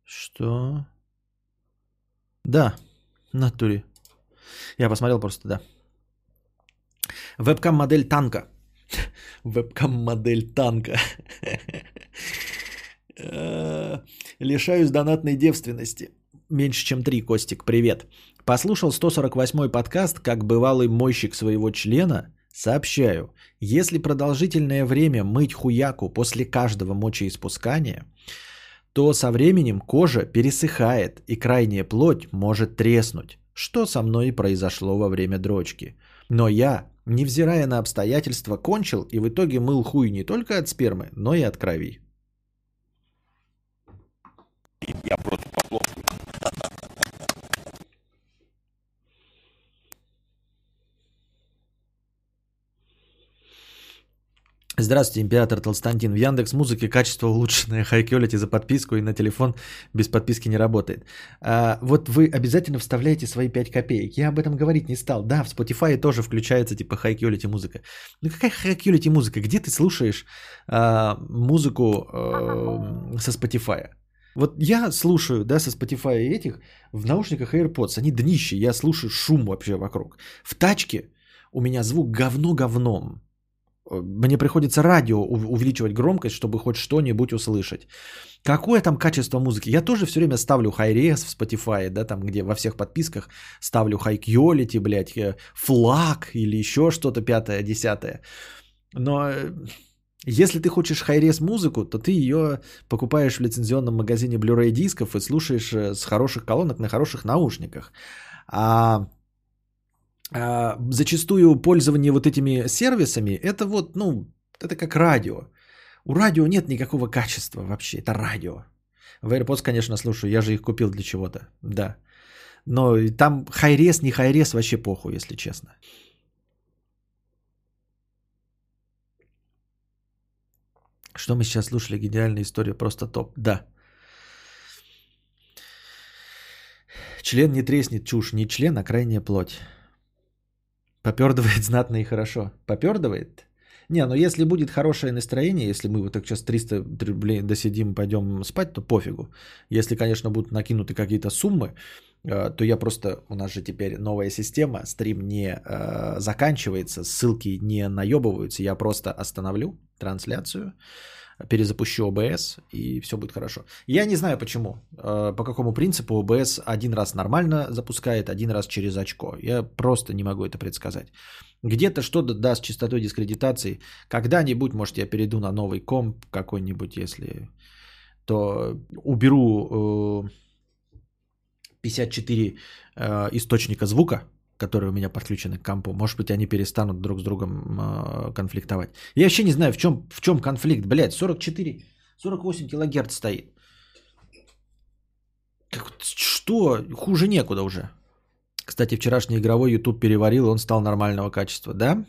Что? Да, натуре. Я посмотрел просто, да. Вебкам модель танка. [LAUGHS] Вебкам модель танка. [LAUGHS] Лишаюсь донатной девственности. Меньше, чем три, Костик, привет. Послушал 148-й подкаст, как бывалый мойщик своего члена – Сообщаю, если продолжительное время мыть хуяку после каждого мочеиспускания, то со временем кожа пересыхает и крайняя плоть может треснуть, что со мной и произошло во время дрочки. Но я, невзирая на обстоятельства, кончил и в итоге мыл хуй не только от спермы, но и от крови. Я просто Здравствуйте, император Толстантин. В Яндекс Музыке качество улучшенное, [LAUGHS] quality за подписку и на телефон без подписки не работает. А, вот вы обязательно вставляете свои 5 копеек. Я об этом говорить не стал. Да, в Spotify тоже включается типа quality музыка. Ну какая quality музыка? Где ты слушаешь а, музыку а, со Spotify? Вот я слушаю, да, со Spotify этих в наушниках AirPods, они днище, я слушаю шум вообще вокруг. В тачке у меня звук говно говном. Мне приходится радио увеличивать громкость, чтобы хоть что-нибудь услышать. Какое там качество музыки? Я тоже все время ставлю Hi-Res в Spotify, да, там где во всех подписках ставлю High Quality, блядь, э, флаг или еще что-то пятое, десятое. Но э, если ты хочешь Hi-Res музыку, то ты ее покупаешь в лицензионном магазине Blu-ray дисков и слушаешь э, с хороших колонок на хороших наушниках. А а, зачастую пользование вот этими сервисами, это вот, ну, это как радио. У радио нет никакого качества вообще, это радио. В AirPods, конечно, слушаю, я же их купил для чего-то, да. Но там хайрес, не хайрес, вообще похуй, если честно. Что мы сейчас слушали? Гениальная история, просто топ. Да. Член не треснет, чушь. Не член, а крайняя плоть. Попердывает [LAUGHS] знатно и хорошо. Попердывает? Не, ну если будет хорошее настроение, если мы вот так сейчас 300 рублей досидим, пойдем спать, то пофигу. Если, конечно, будут накинуты какие-то суммы, э, то я просто, у нас же теперь новая система, стрим не э, заканчивается, ссылки не наебываются, я просто остановлю трансляцию, перезапущу OBS и все будет хорошо. Я не знаю почему, э, по какому принципу OBS один раз нормально запускает, один раз через очко. Я просто не могу это предсказать. Где-то что-то даст частотой дискредитации. Когда-нибудь, может, я перейду на новый комп какой-нибудь, если то уберу 54 э, источника звука, которые у меня подключены к компу. Может быть, они перестанут друг с другом э, конфликтовать. Я вообще не знаю, в чем, в чем конфликт. Блядь, 44, 48 килогерц стоит. Что? Хуже некуда уже. Кстати, вчерашний игровой YouTube переварил, он стал нормального качества, да?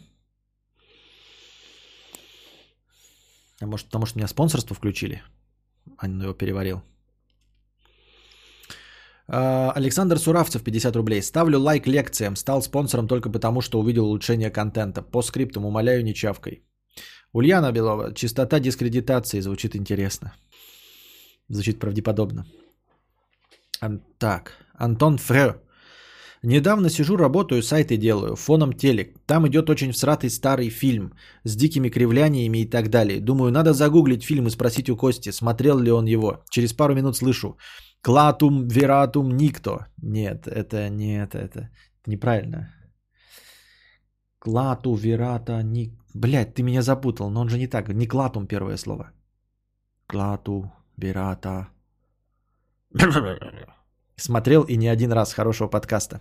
А может, потому что меня спонсорство включили? А он его переварил. А, Александр Суравцев, 50 рублей. Ставлю лайк лекциям. Стал спонсором только потому, что увидел улучшение контента. По скриптам умоляю, не чавкой. Ульяна Белова. Чистота дискредитации. Звучит интересно. Звучит правдеподобно. Так. Антон Фре. Недавно сижу, работаю, сайты делаю, фоном телек. Там идет очень всратый старый фильм с дикими кривляниями и так далее. Думаю, надо загуглить фильм и спросить у Кости, смотрел ли он его. Через пару минут слышу. Клатум вератум никто. Нет, это не это, неправильно. Клату верата ник... Блять, ты меня запутал, но он же не так. Не клатум первое слово. Клату верата. Смотрел и не один раз хорошего подкаста.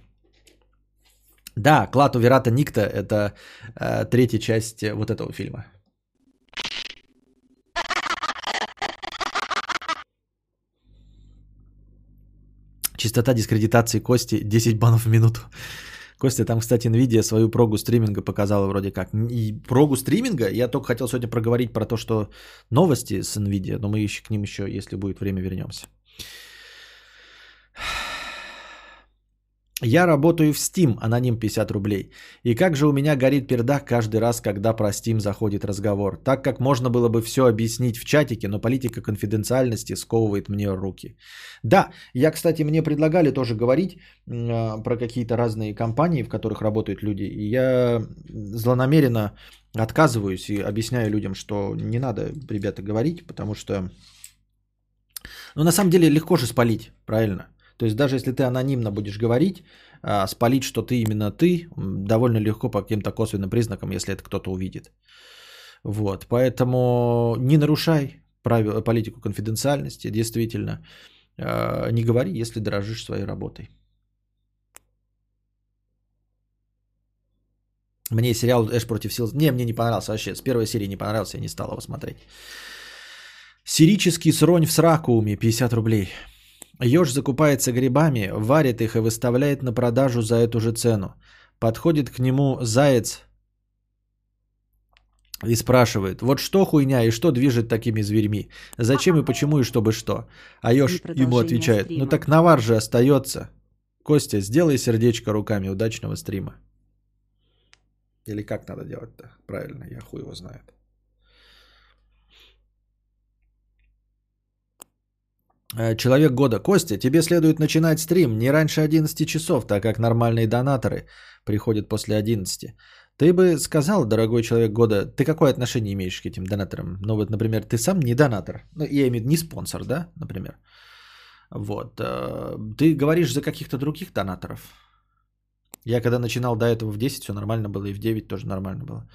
Да, Клату Верата Никта – это э, третья часть вот этого фильма. Частота дискредитации Кости 10 банов в минуту. Костя, там, кстати, NVIDIA свою прогу стриминга показала вроде как. И прогу стриминга, я только хотел сегодня проговорить про то, что новости с NVIDIA, но мы еще к ним еще, если будет время, вернемся. Я работаю в Steam, аноним 50 рублей. И как же у меня горит пердак каждый раз, когда про Steam заходит разговор. Так как можно было бы все объяснить в чатике, но политика конфиденциальности сковывает мне руки. Да, я, кстати, мне предлагали тоже говорить э, про какие-то разные компании, в которых работают люди. И я злонамеренно отказываюсь и объясняю людям, что не надо, ребята, говорить, потому что... Ну, на самом деле, легко же спалить, правильно? То есть даже если ты анонимно будешь говорить, а, спалить, что ты именно ты, довольно легко по каким-то косвенным признакам, если это кто-то увидит. Вот, поэтому не нарушай, правила, политику конфиденциальности, действительно. Э, не говори, если дорожишь своей работой. Мне сериал Эш против сил... Не, мне не понравился вообще. С первой серии не понравился, я не стал его смотреть. Сирический сронь в сракууме, 50 рублей. Еж закупается грибами, варит их и выставляет на продажу за эту же цену. Подходит к нему заяц и спрашивает, вот что хуйня и что движет такими зверьми? Зачем и почему и чтобы что? А Ёж ему отвечает, ну так навар же остается. Костя, сделай сердечко руками удачного стрима. Или как надо делать-то? Правильно, я хуй его знает. Человек года. Костя, тебе следует начинать стрим не раньше 11 часов, так как нормальные донаторы приходят после 11. Ты бы сказал, дорогой человек года, ты какое отношение имеешь к этим донаторам? Ну вот, например, ты сам не донатор. Ну, я имею в виду не спонсор, да, например. Вот. Э, ты говоришь за каких-то других донаторов. Я когда начинал до этого в 10, все нормально было, и в 9 тоже нормально было.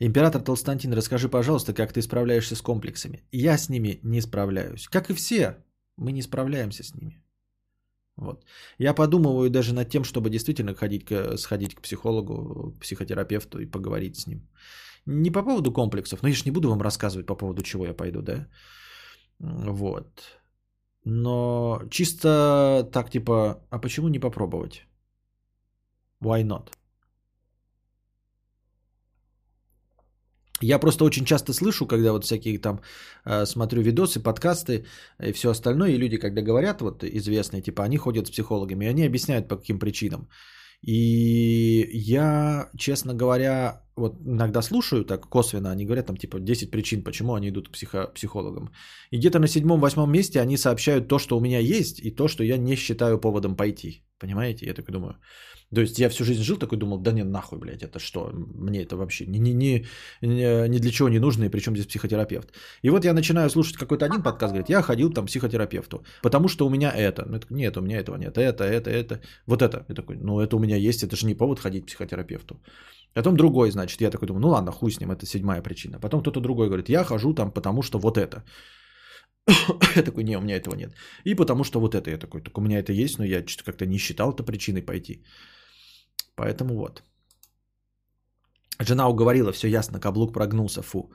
Император Толстантин, расскажи, пожалуйста, как ты справляешься с комплексами. Я с ними не справляюсь. Как и все, мы не справляемся с ними. Вот. Я подумываю даже над тем, чтобы действительно ходить к, сходить к психологу, психотерапевту и поговорить с ним. Не по поводу комплексов, но я же не буду вам рассказывать по поводу чего я пойду, да? Вот. Но чисто так типа, а почему не попробовать? Why not? Я просто очень часто слышу, когда вот всякие там э, смотрю видосы, подкасты и все остальное, и люди, когда говорят, вот известные, типа, они ходят с психологами, и они объясняют, по каким причинам. И я, честно говоря, вот иногда слушаю так косвенно, они говорят там типа 10 причин, почему они идут к психо- психологам. И где-то на седьмом-восьмом месте они сообщают то, что у меня есть, и то, что я не считаю поводом пойти. Понимаете? Я такой думаю, то есть я всю жизнь жил такой, думал, да не нахуй, блядь, это что? Мне это вообще ни, ни, ни, ни для чего не нужно, и причем здесь психотерапевт. И вот я начинаю слушать какой-то один подкаст, говорит, я ходил там к психотерапевту, потому что у меня это. Ну, нет, у меня этого нет, это, это, это, вот это. Я такой, ну это у меня есть, это же не повод ходить к психотерапевту. Потом другой, значит, я такой думаю, ну ладно, хуй с ним, это седьмая причина. Потом кто-то другой говорит, я хожу там, потому что вот это. [COUGHS] Я такой, не, у меня этого нет. И потому что вот это, я такой, только у меня это есть, но я что-то как-то не считал это причиной пойти. Поэтому вот. Жена уговорила, все ясно, каблук прогнулся, фу.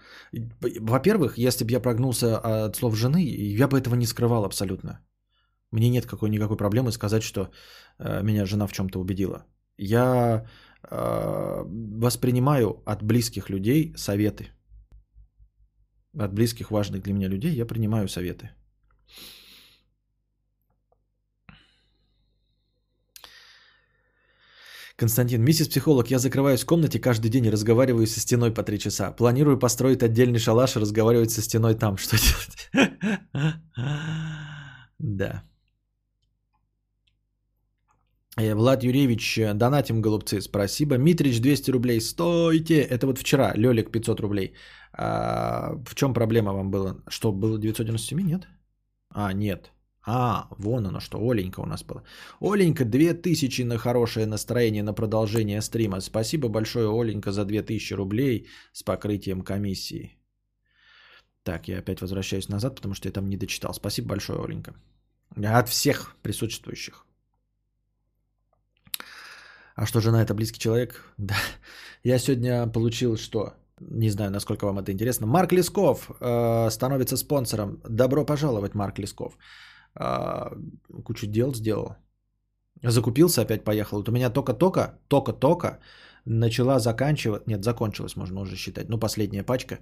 Во-первых, если бы я прогнулся от слов жены, я бы этого не скрывал абсолютно. Мне нет какой никакой проблемы сказать, что э, меня жена в чем-то убедила. Я э, воспринимаю от близких людей советы. От близких важных для меня людей я принимаю советы. Константин, миссис психолог, я закрываюсь в комнате каждый день и разговариваю со стеной по три часа. Планирую построить отдельный шалаш и разговаривать со стеной там. Что делать? [LAUGHS] Да. Э, Влад Юрьевич, э, донатим, голубцы, спасибо. Митрич, 200 рублей. Стойте! Это вот вчера. Лёлик, 500 рублей. А, в чем проблема вам было? Что, было 997? Нет? А, нет. А, вон оно что, Оленька у нас была. Оленька, 2000 на хорошее настроение на продолжение стрима. Спасибо большое, Оленька, за 2000 рублей с покрытием комиссии. Так, я опять возвращаюсь назад, потому что я там не дочитал. Спасибо большое, Оленька. От всех присутствующих. А что, жена это близкий человек? [LAUGHS] Да. Я сегодня получил что? Не знаю, насколько вам это интересно. Марк Лесков э, становится спонсором. Добро пожаловать, Марк Лесков кучу дел сделал. Закупился, опять поехал. Вот у меня только-только, только-только начала заканчивать, нет, закончилась, можно уже считать, ну, последняя пачка.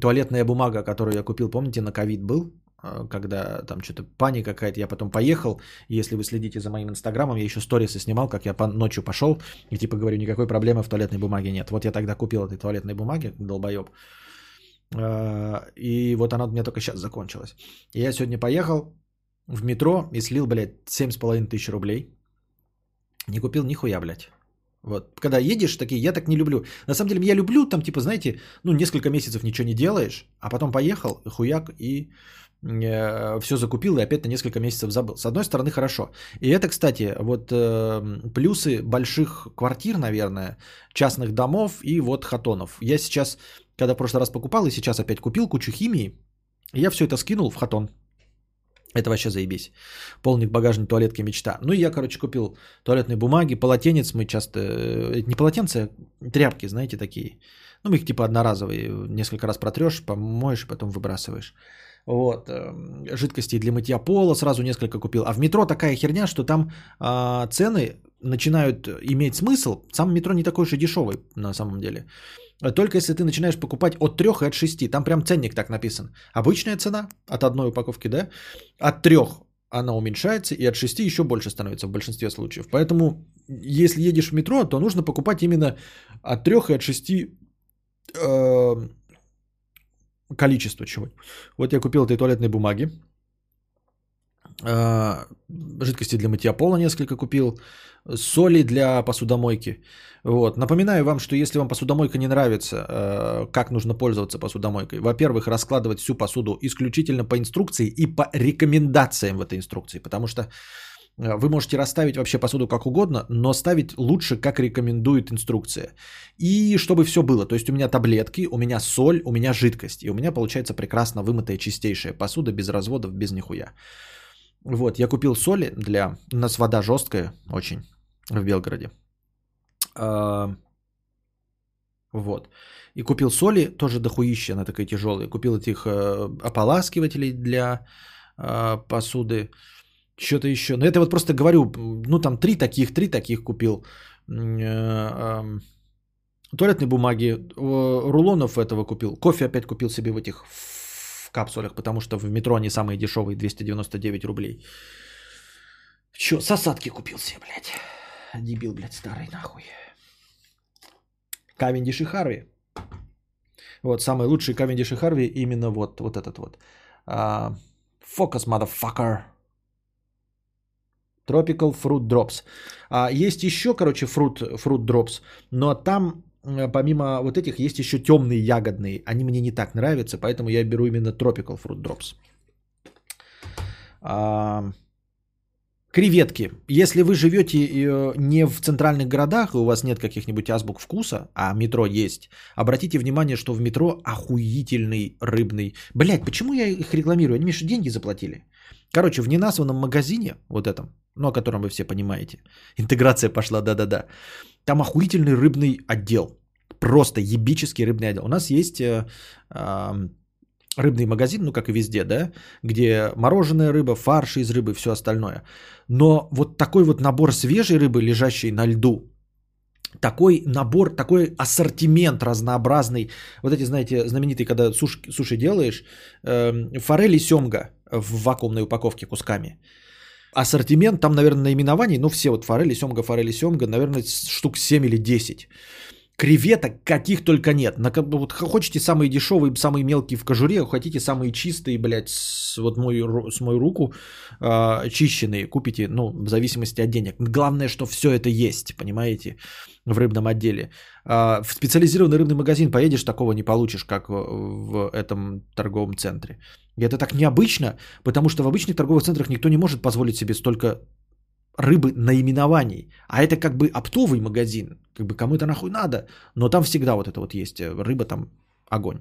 Туалетная бумага, которую я купил, помните, на ковид был, а, когда там что-то паника какая-то, я потом поехал, если вы следите за моим инстаграмом, я еще сторисы снимал, как я по ночью пошел, и типа говорю, никакой проблемы в туалетной бумаге нет. Вот я тогда купил этой туалетной бумаги, долбоеб, а, и вот она у меня только сейчас закончилась. Я сегодня поехал, в метро и слил, блядь, 7,5 тысяч рублей. Не купил нихуя, блядь. Вот. Когда едешь, такие, я так не люблю. На самом деле, я люблю, там, типа, знаете, ну, несколько месяцев ничего не делаешь, а потом поехал, хуяк, и все закупил и опять на несколько месяцев забыл. С одной стороны, хорошо. И это, кстати, вот э, плюсы больших квартир, наверное, частных домов и вот хатонов. Я сейчас, когда в прошлый раз покупал и сейчас опять купил кучу химии, я все это скинул в хатон. Это вообще заебись. Полник багажник, туалетки, мечта. Ну и я, короче, купил туалетные бумаги, полотенец. Мы часто... э, Не полотенца, а тряпки, знаете, такие. Ну, их типа одноразовые. Несколько раз протрешь, помоешь, потом выбрасываешь. Вот. эм, Жидкости для мытья пола сразу несколько купил. А в метро такая херня, что там а, цены начинают иметь смысл. Сам метро не такой уж и дешевый на самом деле. Только если ты начинаешь покупать от 3 и от 6. Там прям ценник так написан. Обычная цена от одной упаковки, да? От 3 она уменьшается, и от 6 еще больше становится в большинстве случаев. Поэтому, если едешь в метро, то нужно покупать именно от 3 и от 6 э, количество чего. Вот я купил этой туалетной бумаги. Э, Жидкости для мытья пола несколько купил. Соли для посудомойки. Вот. Напоминаю вам, что если вам посудомойка не нравится, э, как нужно пользоваться посудомойкой. Во-первых, раскладывать всю посуду исключительно по инструкции и по рекомендациям в этой инструкции. Потому что э, вы можете расставить вообще посуду как угодно, но ставить лучше, как рекомендует инструкция. И чтобы все было. То есть у меня таблетки, у меня соль, у меня жидкость. И у меня получается прекрасно вымытая чистейшая посуда, без разводов, без нихуя. Вот, я купил соли для... У нас вода жесткая очень в Белгороде. А, Вот. И купил соли, тоже дохуища, она такая тяжелая. Купил этих э, ополаскивателей для э, посуды. Что-то еще. Но это вот просто говорю, ну там три таких, три таких купил. Э, эм, Туалетной бумаги, э, рулонов этого купил. Кофе опять купил себе в этих в капсулях, потому что в метро они самые дешевые, 299 рублей. Че, сосадки купил себе, блядь. Дебил, блядь, старый нахуй. Кавендиш и Харви. Вот, самый лучший Кавендиш и Харви именно вот, вот этот вот. А, Focus, motherfucker. Tropical Fruit Drops. А, есть еще, короче, Fruit, Fruit Drops, но там помимо вот этих есть еще темные ягодные. Они мне не так нравятся, поэтому я беру именно Tropical Fruit Drops. Креветки. Если вы живете э, не в центральных городах, и у вас нет каких-нибудь азбук вкуса, а метро есть, обратите внимание, что в метро охуительный рыбный... Блять, почему я их рекламирую? Они мне что, деньги заплатили? Короче, в неназванном магазине, вот этом, ну, о котором вы все понимаете, [LAUGHS] интеграция пошла, да-да-да, там охуительный рыбный отдел. Просто ебический рыбный отдел. У нас есть э, э, рыбный магазин, ну, как и везде, да, где мороженая рыба, фарш из рыбы, все остальное. Но вот такой вот набор свежей рыбы, лежащей на льду, такой набор, такой ассортимент разнообразный. Вот эти, знаете, знаменитые, когда суш, суши делаешь, э, форель и семга в вакуумной упаковке кусками. Ассортимент, там, наверное, наименований, ну, все вот форели, семга, форели, семга, наверное, штук 7 или 10. Креветок каких только нет. На, вот хотите самые дешевые, самые мелкие в кожуре, хотите самые чистые, блядь, с, вот ру- с мою руку э, чищенные, купите, ну, в зависимости от денег. Главное, что все это есть, понимаете, в рыбном отделе. А, в специализированный рыбный магазин поедешь, такого не получишь, как в, этом торговом центре. И это так необычно, потому что в обычных торговых центрах никто не может позволить себе столько рыбы наименований. А это как бы оптовый магазин. Как бы кому-то нахуй надо. Но там всегда вот это вот есть. э, Рыба там огонь.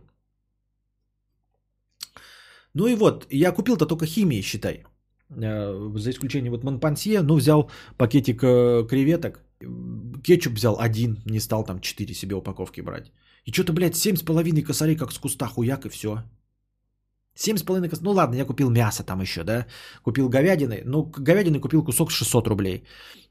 Ну и вот, я купил-то только химии, считай. Э, За исключением вот Монпансье, ну взял пакетик э, креветок, кетчуп взял один, не стал там 4 себе упаковки брать. И что-то, блядь, 7,5 косарей, как с куста хуяк и все. 7,5 косарей. Ну ладно, я купил мясо там еще, да. Купил говядины. Ну, говядины купил кусок 600 рублей.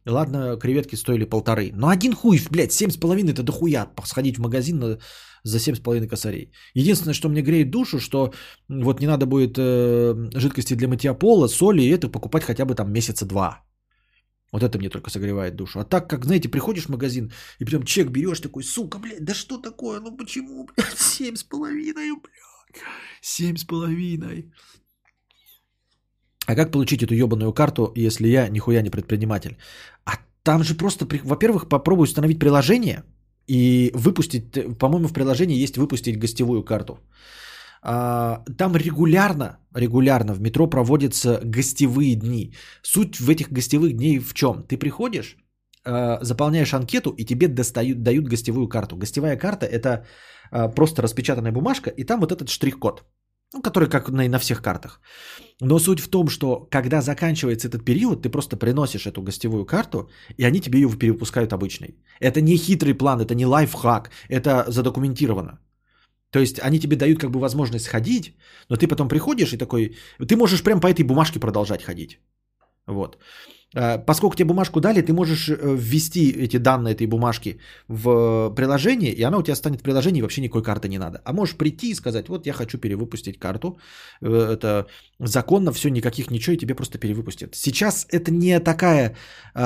Ладно, креветки стоили полторы. Но один хуй, блядь, 7,5 это дохуя. Сходить в магазин на- за 7,5 косарей. Единственное, что мне греет душу, что вот не надо будет э, жидкости для мытья пола, соли и это покупать хотя бы там месяца два. Вот это мне только согревает душу. А так, как, знаете, приходишь в магазин и прям чек берешь такой, сука, блядь, да что такое, ну почему, блядь, [LAUGHS] семь с половиной, блядь, семь с половиной. А как получить эту ебаную карту, если я нихуя не предприниматель? А там же просто, во-первых, попробуй установить приложение и выпустить, по-моему, в приложении есть выпустить гостевую карту. А, там регулярно, регулярно в метро проводятся гостевые дни. Суть в этих гостевых дней в чем? Ты приходишь, а, заполняешь анкету, и тебе достают, дают гостевую карту. Гостевая карта – это а, просто распечатанная бумажка, и там вот этот штрих-код, ну, который как на, на всех картах. Но суть в том, что когда заканчивается этот период, ты просто приносишь эту гостевую карту, и они тебе ее перепускают обычной. Это не хитрый план, это не лайфхак, это задокументировано. То есть они тебе дают как бы возможность ходить, но ты потом приходишь и такой, ты можешь прям по этой бумажке продолжать ходить. Вот. А, поскольку тебе бумажку дали, ты можешь э, ввести эти данные этой бумажки в приложение, и она у тебя станет в приложении, и вообще никакой карты не надо. А можешь прийти и сказать, вот я хочу перевыпустить карту, э, это законно, все, никаких ничего, и тебе просто перевыпустят. Сейчас это не такая,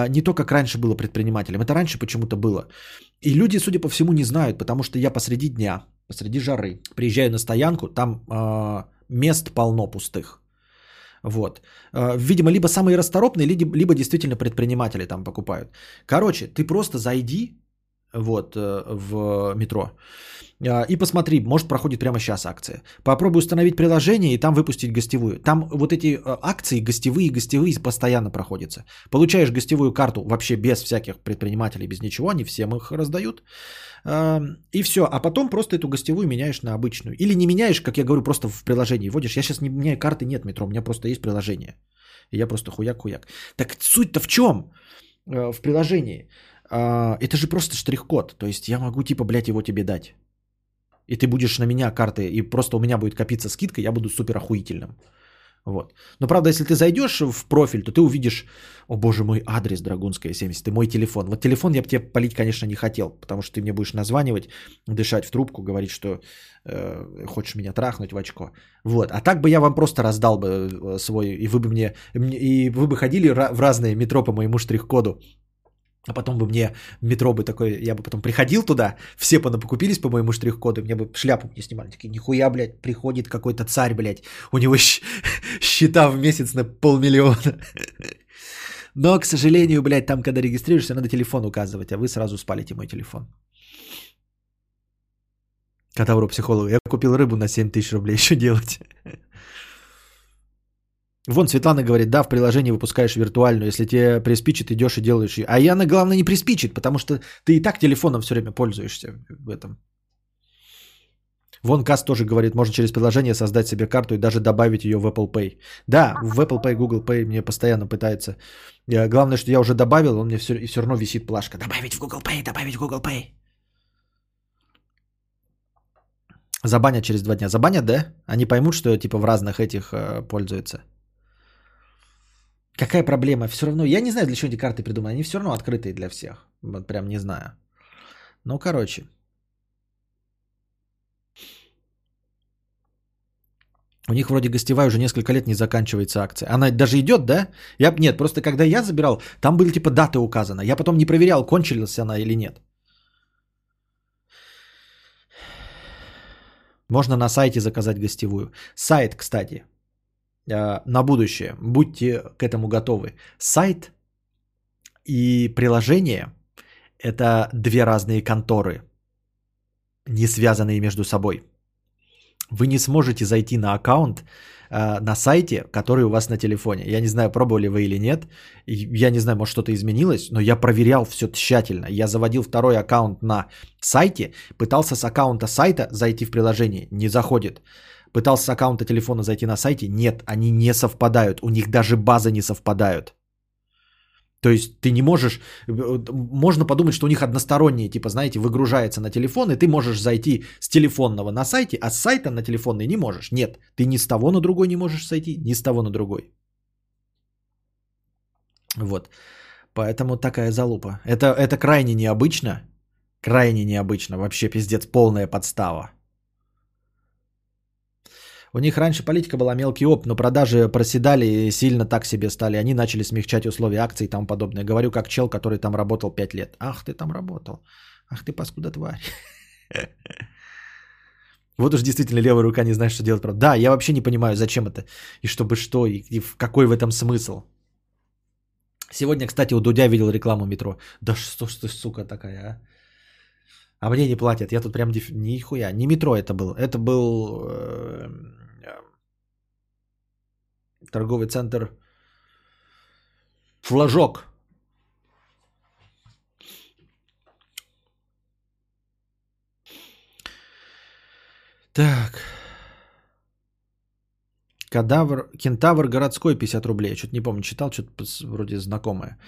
не то, как раньше было предпринимателем, это раньше почему-то было. И люди, судя по всему, не знают, потому что я посреди дня, посреди жары, приезжаю на стоянку, там э, мест полно пустых. Вот. Э, видимо, либо самые расторопные, либо, либо действительно предприниматели там покупают. Короче, ты просто зайди вот, э, в метро и посмотри, может проходит прямо сейчас акция. Попробуй установить приложение и там выпустить гостевую. Там вот эти акции гостевые, гостевые постоянно проходятся. Получаешь гостевую карту вообще без всяких предпринимателей, без ничего, они всем их раздают. И все. А потом просто эту гостевую меняешь на обычную. Или не меняешь, как я говорю, просто в приложении вводишь. Я сейчас не меняю карты, нет метро, у меня просто есть приложение. И я просто хуяк-хуяк. Так суть-то в чем? Э, в приложении. А, это же просто штрих-код. То есть я могу типа, блядь, его тебе дать. И ты будешь на меня карты, и просто у меня будет копиться скидка, я буду супер охуительным. Вот. Но правда, если ты зайдешь в профиль, то ты увидишь, о боже мой, адрес Драгунская 70, и мой телефон. Вот телефон я бы тебе полить, конечно, не хотел, потому что ты мне будешь названивать, дышать в трубку, говорить, что э, хочешь меня трахнуть в очко. Вот. А так бы я вам просто раздал бы э, свой, и вы бы мне, и вы бы ходили в разные метро по моему штрих-коду а потом бы мне метро бы такой, я бы потом приходил туда, все бы покупились по моему штрих-коду, мне бы шляпу не снимали. Такие, нихуя, блядь, приходит какой-то царь, блядь, у него [LAUGHS] счета в месяц на полмиллиона. [LAUGHS] Но, к сожалению, блядь, там, когда регистрируешься, надо телефон указывать, а вы сразу спалите мой телефон. Катавру психологу. Я купил рыбу на 7 тысяч рублей. [LAUGHS] Что делать? Вон Светлана говорит, да, в приложении выпускаешь виртуальную, если тебе приспичит, идешь и делаешь ее. А Яна, главное, не приспичит, потому что ты и так телефоном все время пользуешься в этом. Вон Кас тоже говорит, можно через приложение создать себе карту и даже добавить ее в Apple Pay. Да, в Apple Pay, Google Pay мне постоянно пытается. Главное, что я уже добавил, он мне все, и все равно висит плашка. Добавить в Google Pay, добавить в Google Pay. Забанят через два дня. Забанят, да? Они поймут, что типа в разных этих э, пользуются. Какая проблема? Все равно, я не знаю, для чего эти карты придуманы. Они все равно открытые для всех. Вот прям не знаю. Ну, короче. У них вроде гостевая уже несколько лет не заканчивается акция. Она даже идет, да? Я, нет, просто когда я забирал, там были типа даты указаны. Я потом не проверял, кончилась она или нет. Можно на сайте заказать гостевую. Сайт, кстати, на будущее. Будьте к этому готовы. Сайт и приложение – это две разные конторы, не связанные между собой. Вы не сможете зайти на аккаунт э, на сайте, который у вас на телефоне. Я не знаю, пробовали вы или нет. Я не знаю, может что-то изменилось, но я проверял все тщательно. Я заводил второй аккаунт на сайте, пытался с аккаунта сайта зайти в приложение, не заходит. Пытался с аккаунта телефона зайти на сайте. Нет, они не совпадают. У них даже базы не совпадают. То есть ты не можешь, э, можно подумать, что у них односторонние, типа, знаете, выгружается на телефон, и ты можешь зайти с телефонного на сайте, а с сайта на телефонный не можешь. Нет, ты ни с того на другой не можешь зайти, ни с того на другой. Вот. Поэтому такая залупа. Это, это крайне необычно. Крайне необычно. Вообще пиздец, полная подстава. У них раньше политика была мелкий оп, но продажи проседали и сильно так себе стали. Они начали смягчать условия акций и тому подобное. Говорю как чел, который там работал 5 лет. Ах, ты там работал. Ах, ты паскуда тварь. [LAUGHS] Вот уж действительно левая рука не знает, что делать. Да, я вообще не понимаю, зачем это. И чтобы что, и, и какой в этом смысл. Сегодня, кстати, у Дудя видел рекламу метро. Да что ж ты, сука, такая, а? А мне не платят. Я тут прям деф... нихуя. Не метро это был. Это был э, торговый центр Флажок. Так. Кадавр, кентавр городской 50 рублей. Что-то не помню, читал, что-то вроде знакомое.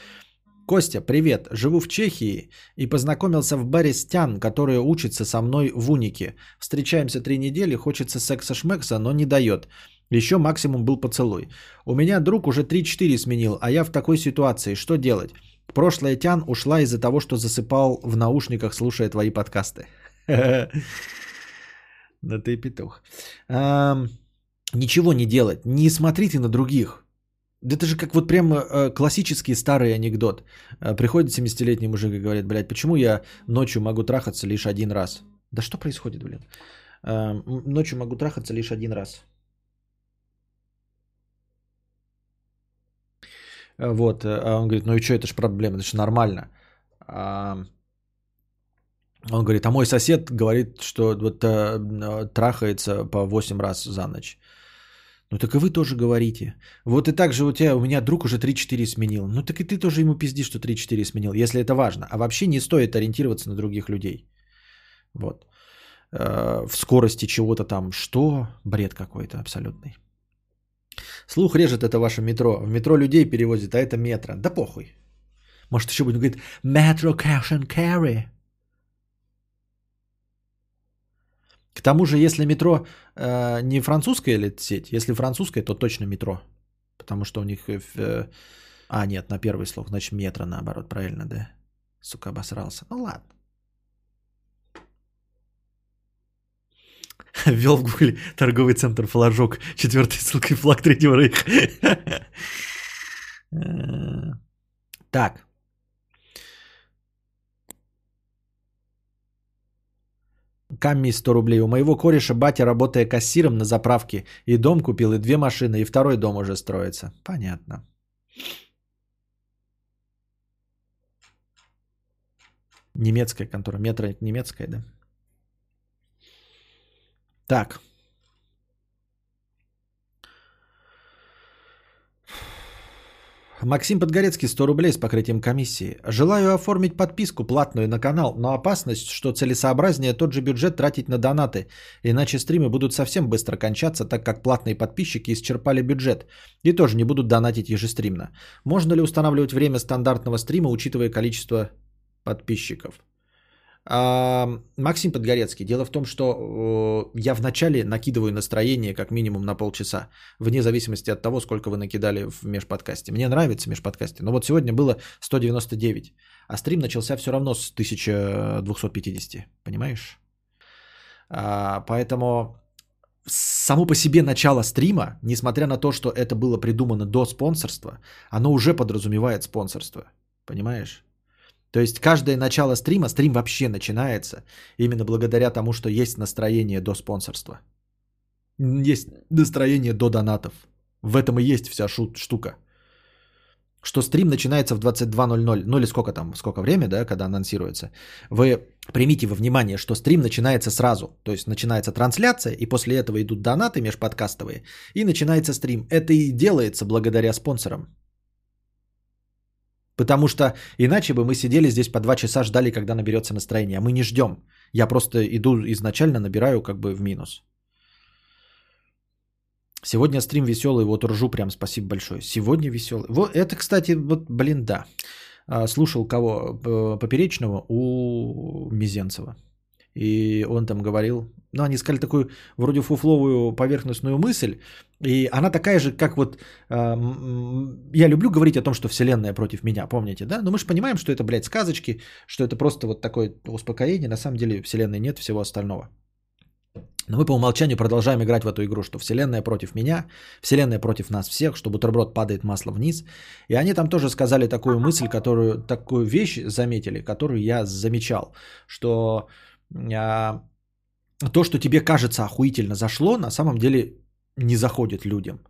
Костя, привет. Живу в Чехии и познакомился в баре с которая учится со мной в унике. Встречаемся три недели, хочется секса-шмекса, но не дает. Еще максимум был поцелуй. У меня друг уже 3-4 сменил, а я в такой ситуации. Что делать? Прошлая Тян ушла из-за того, что засыпал в наушниках, слушая твои подкасты. [LAUGHS] Да ты петух. Ничего не делать. Не смотрите на других. Это же как вот прям э, классический старый анекдот. Э, приходит 70-летний мужик и говорит, блядь, почему я ночью могу трахаться лишь один раз? Да что происходит, блин? Ночью могу трахаться лишь один раз. Вот, а он говорит, ну и что, это же проблема, это же нормально. А, он говорит, а мой сосед говорит, что вот а, трахается по 8 раз за ночь. Ну так и вы тоже говорите. Вот и так же у тебя, у меня друг уже 3-4 сменил. Ну так и ты тоже ему пизди, что 3-4 сменил, если это важно. А вообще не стоит ориентироваться на других людей. Вот. Э, в скорости чего-то там. Что? Бред какой-то абсолютный. Слух режет это ваше метро. В метро людей перевозит, а это метро. Да похуй. Может еще будет говорить метро cash and carry. К тому же, если метро э, не французская ли сеть, если французская, то точно метро. Потому что у них... Э, а, нет, на первый слог, значит метро наоборот, правильно, да? Сука, обосрался. Ну ладно. [LAUGHS] Ввел в гугле торговый центр флажок. Четвертой ссылкой флаг третьего рейха. Так. Камми 100 рублей. У моего кореша батя, работая кассиром на заправке, и дом купил, и две машины, и второй дом уже строится. Понятно. Немецкая контора. Метро немецкая, да? Так. Максим Подгорецкий, 100 рублей с покрытием комиссии. Желаю оформить подписку платную на канал, но опасность, что целесообразнее тот же бюджет тратить на донаты, иначе стримы будут совсем быстро кончаться, так как платные подписчики исчерпали бюджет и тоже не будут донатить ежестримно. Можно ли устанавливать время стандартного стрима, учитывая количество подписчиков? Максим Подгорецкий. Дело в том, что я вначале накидываю настроение как минимум на полчаса, вне зависимости от того, сколько вы накидали в межподкасте. Мне нравится межподкасте, но вот сегодня было 199, а стрим начался все равно с 1250, понимаешь? А, поэтому само по себе начало стрима, несмотря на то, что это было придумано до спонсорства, оно уже подразумевает спонсорство, понимаешь? То есть каждое начало стрима, стрим вообще начинается именно благодаря тому, что есть настроение до спонсорства. Есть настроение до донатов. В этом и есть вся шут, штука. Что стрим начинается в 22.00, ну или сколько там, сколько время, да, когда анонсируется. Вы примите во внимание, что стрим начинается сразу. То есть начинается трансляция, и после этого идут донаты межподкастовые, и начинается стрим. Это и делается благодаря спонсорам. Потому что иначе бы мы сидели здесь по два часа, ждали, когда наберется настроение. А мы не ждем. Я просто иду изначально, набираю как бы в минус. Сегодня стрим веселый, вот ржу прям, спасибо большое. Сегодня веселый. Вот это, кстати, вот, блин, да. А, слушал кого? Поперечного у Мизенцева. И он там говорил, ну, они сказали такую вроде фуфловую поверхностную мысль, и она такая же, как вот... Э, я люблю говорить о том, что Вселенная против меня, помните, да? Но мы же понимаем, что это, блядь, сказочки, что это просто вот такое успокоение. На самом деле Вселенной нет всего остального. Но мы по умолчанию продолжаем играть в эту игру, что Вселенная против меня, Вселенная против нас всех, что бутерброд падает масло вниз. И они там тоже сказали такую мысль, которую, такую вещь заметили, которую я замечал, что то, что тебе кажется охуительно зашло, на самом деле не заходит людям.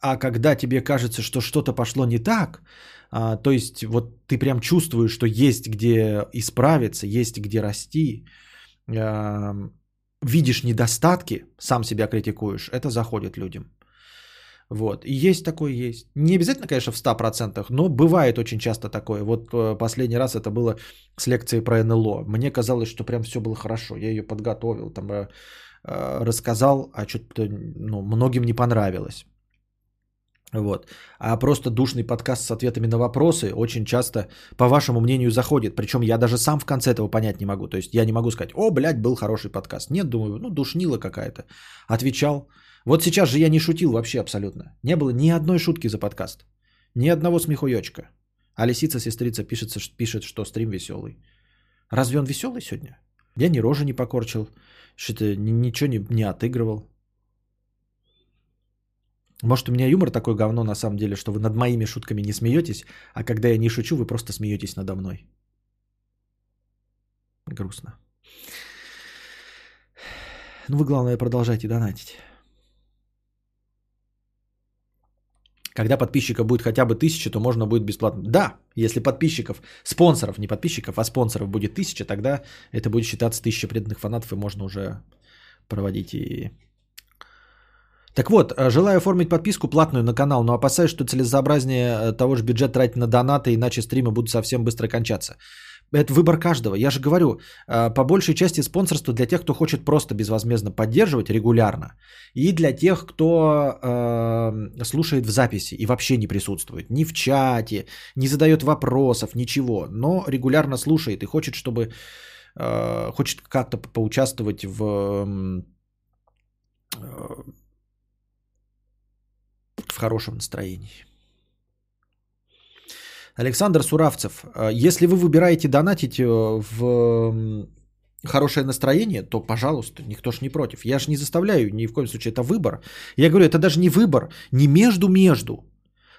А когда тебе кажется, что что-то пошло не так, а, то есть вот ты прям чувствуешь, что есть где исправиться, есть где расти, а, видишь недостатки, сам себя критикуешь, это заходит людям. Вот. И есть такое, есть. Не обязательно, конечно, в 100%, но бывает очень часто такое. Вот э, последний раз это было с лекцией про НЛО. Мне казалось, что прям все было хорошо. Я ее подготовил, там э, э, рассказал, а что-то ну, многим не понравилось. Вот. А просто душный подкаст с ответами на вопросы очень часто, по вашему мнению, заходит. Причем я даже сам в конце этого понять не могу. То есть я не могу сказать, о, блядь, был хороший подкаст. Нет, думаю, ну, душнила какая-то. Отвечал. Вот сейчас же я не шутил вообще абсолютно. Не было ни одной шутки за подкаст. Ни одного смехуёчка. А лисица-сестрица пишет, пишет, что стрим веселый. Разве он веселый сегодня? Я ни рожи не покорчил, что-то ничего не, не отыгрывал. Может, у меня юмор такой говно на самом деле, что вы над моими шутками не смеетесь, а когда я не шучу, вы просто смеетесь надо мной. Грустно. Ну, вы, главное, продолжайте донатить. Когда подписчиков будет хотя бы тысяча, то можно будет бесплатно. Да, если подписчиков, спонсоров, не подписчиков, а спонсоров будет тысяча, тогда это будет считаться тысяча преданных фанатов, и можно уже проводить и так вот, э, желаю оформить подписку платную на канал, но опасаюсь, что целесообразнее э, того же бюджет тратить на донаты, иначе стримы будут совсем быстро кончаться. Это выбор каждого. Я же говорю, э, по большей части спонсорство для тех, кто хочет просто безвозмездно поддерживать регулярно, и для тех, кто э, слушает в записи и вообще не присутствует ни в чате, не задает вопросов, ничего, но регулярно слушает и хочет, чтобы э, хочет как-то поучаствовать в э, в хорошем настроении. Александр Суравцев, э, если вы выбираете донатить э, в хорошее настроение, то, пожалуйста, никто ж не против. Я же не заставляю, ни в коем случае, это выбор. Я говорю, это даже не выбор, не между-между,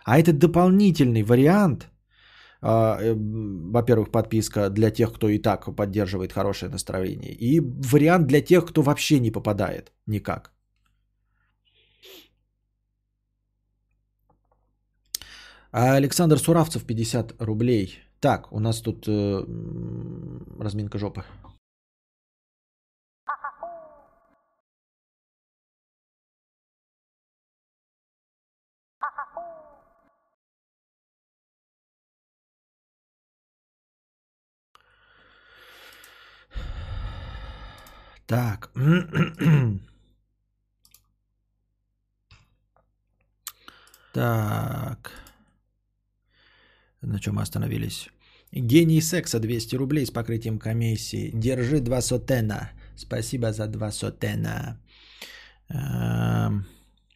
а это дополнительный вариант, э, во-первых, подписка для тех, кто и так поддерживает хорошее настроение, и вариант для тех, кто вообще не попадает никак. А Александр Суравцев 50 рублей. Так, у нас тут э, разминка жопы. Так. [CLEARS THROAT] так. На чем мы остановились? Гений секса 200 рублей с покрытием комиссии. Держи два сотена. Спасибо за два сотена. Эм,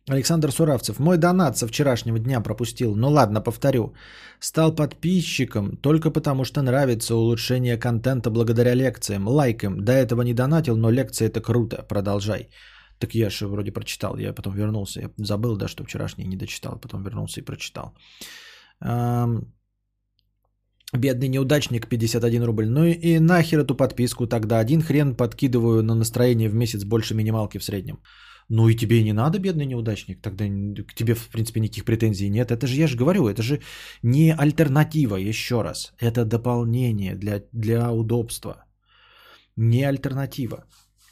Александр Суравцев. Мой донат со вчерашнего дня пропустил. Ну ладно, повторю. Стал подписчиком только потому, что нравится улучшение контента благодаря лекциям. Лайком. До этого не донатил, но лекции это круто. Продолжай. Так я же вроде прочитал. Я потом вернулся. Я забыл, да, что вчерашний не дочитал. Потом вернулся и прочитал. Эм, Бедный неудачник 51 рубль. Ну и нахер эту подписку тогда. Один хрен подкидываю на настроение в месяц больше минималки в среднем. Ну и тебе не надо, бедный неудачник. Тогда к тебе, в принципе, никаких претензий нет. Это же, я же говорю, это же не альтернатива, еще раз. Это дополнение для, для удобства. Не альтернатива.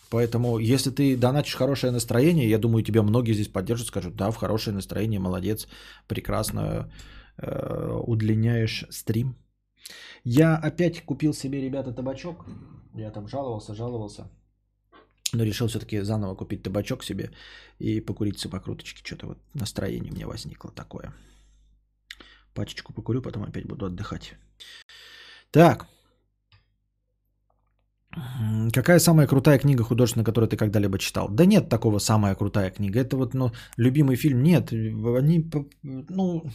Поэтому, если ты донатишь хорошее настроение, я думаю, тебя многие здесь поддержат, скажут, да, в хорошее настроение, молодец, прекрасно э, удлиняешь стрим. Я опять купил себе, ребята, табачок. Я там жаловался, жаловался. Но решил все-таки заново купить табачок себе и покурить самокруточки. Что-то вот настроение у меня возникло такое. Пачечку покурю, потом опять буду отдыхать. Так. Какая самая крутая книга художественная, которую ты когда-либо читал? Да нет такого самая крутая книга. Это вот, ну, любимый фильм. Нет, они, ну,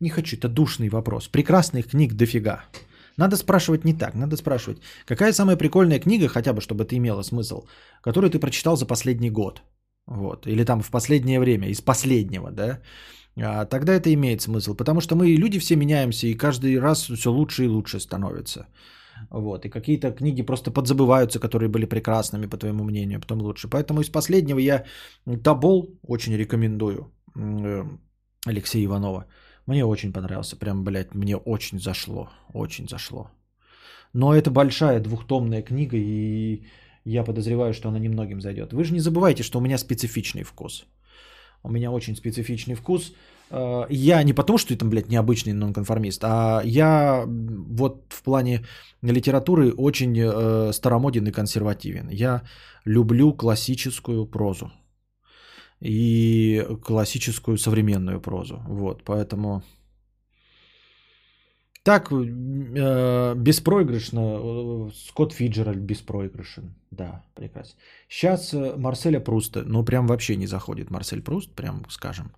не хочу, это душный вопрос. Прекрасных книг дофига. Надо спрашивать не так, надо спрашивать, какая самая прикольная книга, хотя бы, чтобы это имело смысл, которую ты прочитал за последний год. Вот. Или там в последнее время, из последнего, да. А, тогда это имеет смысл, потому что мы люди все меняемся, и каждый раз все лучше и лучше становится. Вот. И какие-то книги просто подзабываются, которые были прекрасными, по твоему мнению, потом лучше. Поэтому из последнего я Табол очень рекомендую. э, Алексея Иванова. Мне очень понравился. Прям, блядь, мне очень зашло. Очень зашло. Но это большая двухтомная книга, и я подозреваю, что она немногим зайдет. Вы же не забывайте, что у меня специфичный вкус. У меня очень специфичный вкус. Э, я не потому, что я там, блядь, необычный нонконформист, а я вот в плане литературы очень э, старомоден и консервативен. Я люблю классическую прозу и классическую современную прозу. Вот, поэтому так, э, беспроигрышно. Э, Скотт Фиджеральд беспроигрышен. Да, прекрасно. Сейчас э, Марселя Пруста, ну прям вообще не заходит Марсель Пруст, прям скажем.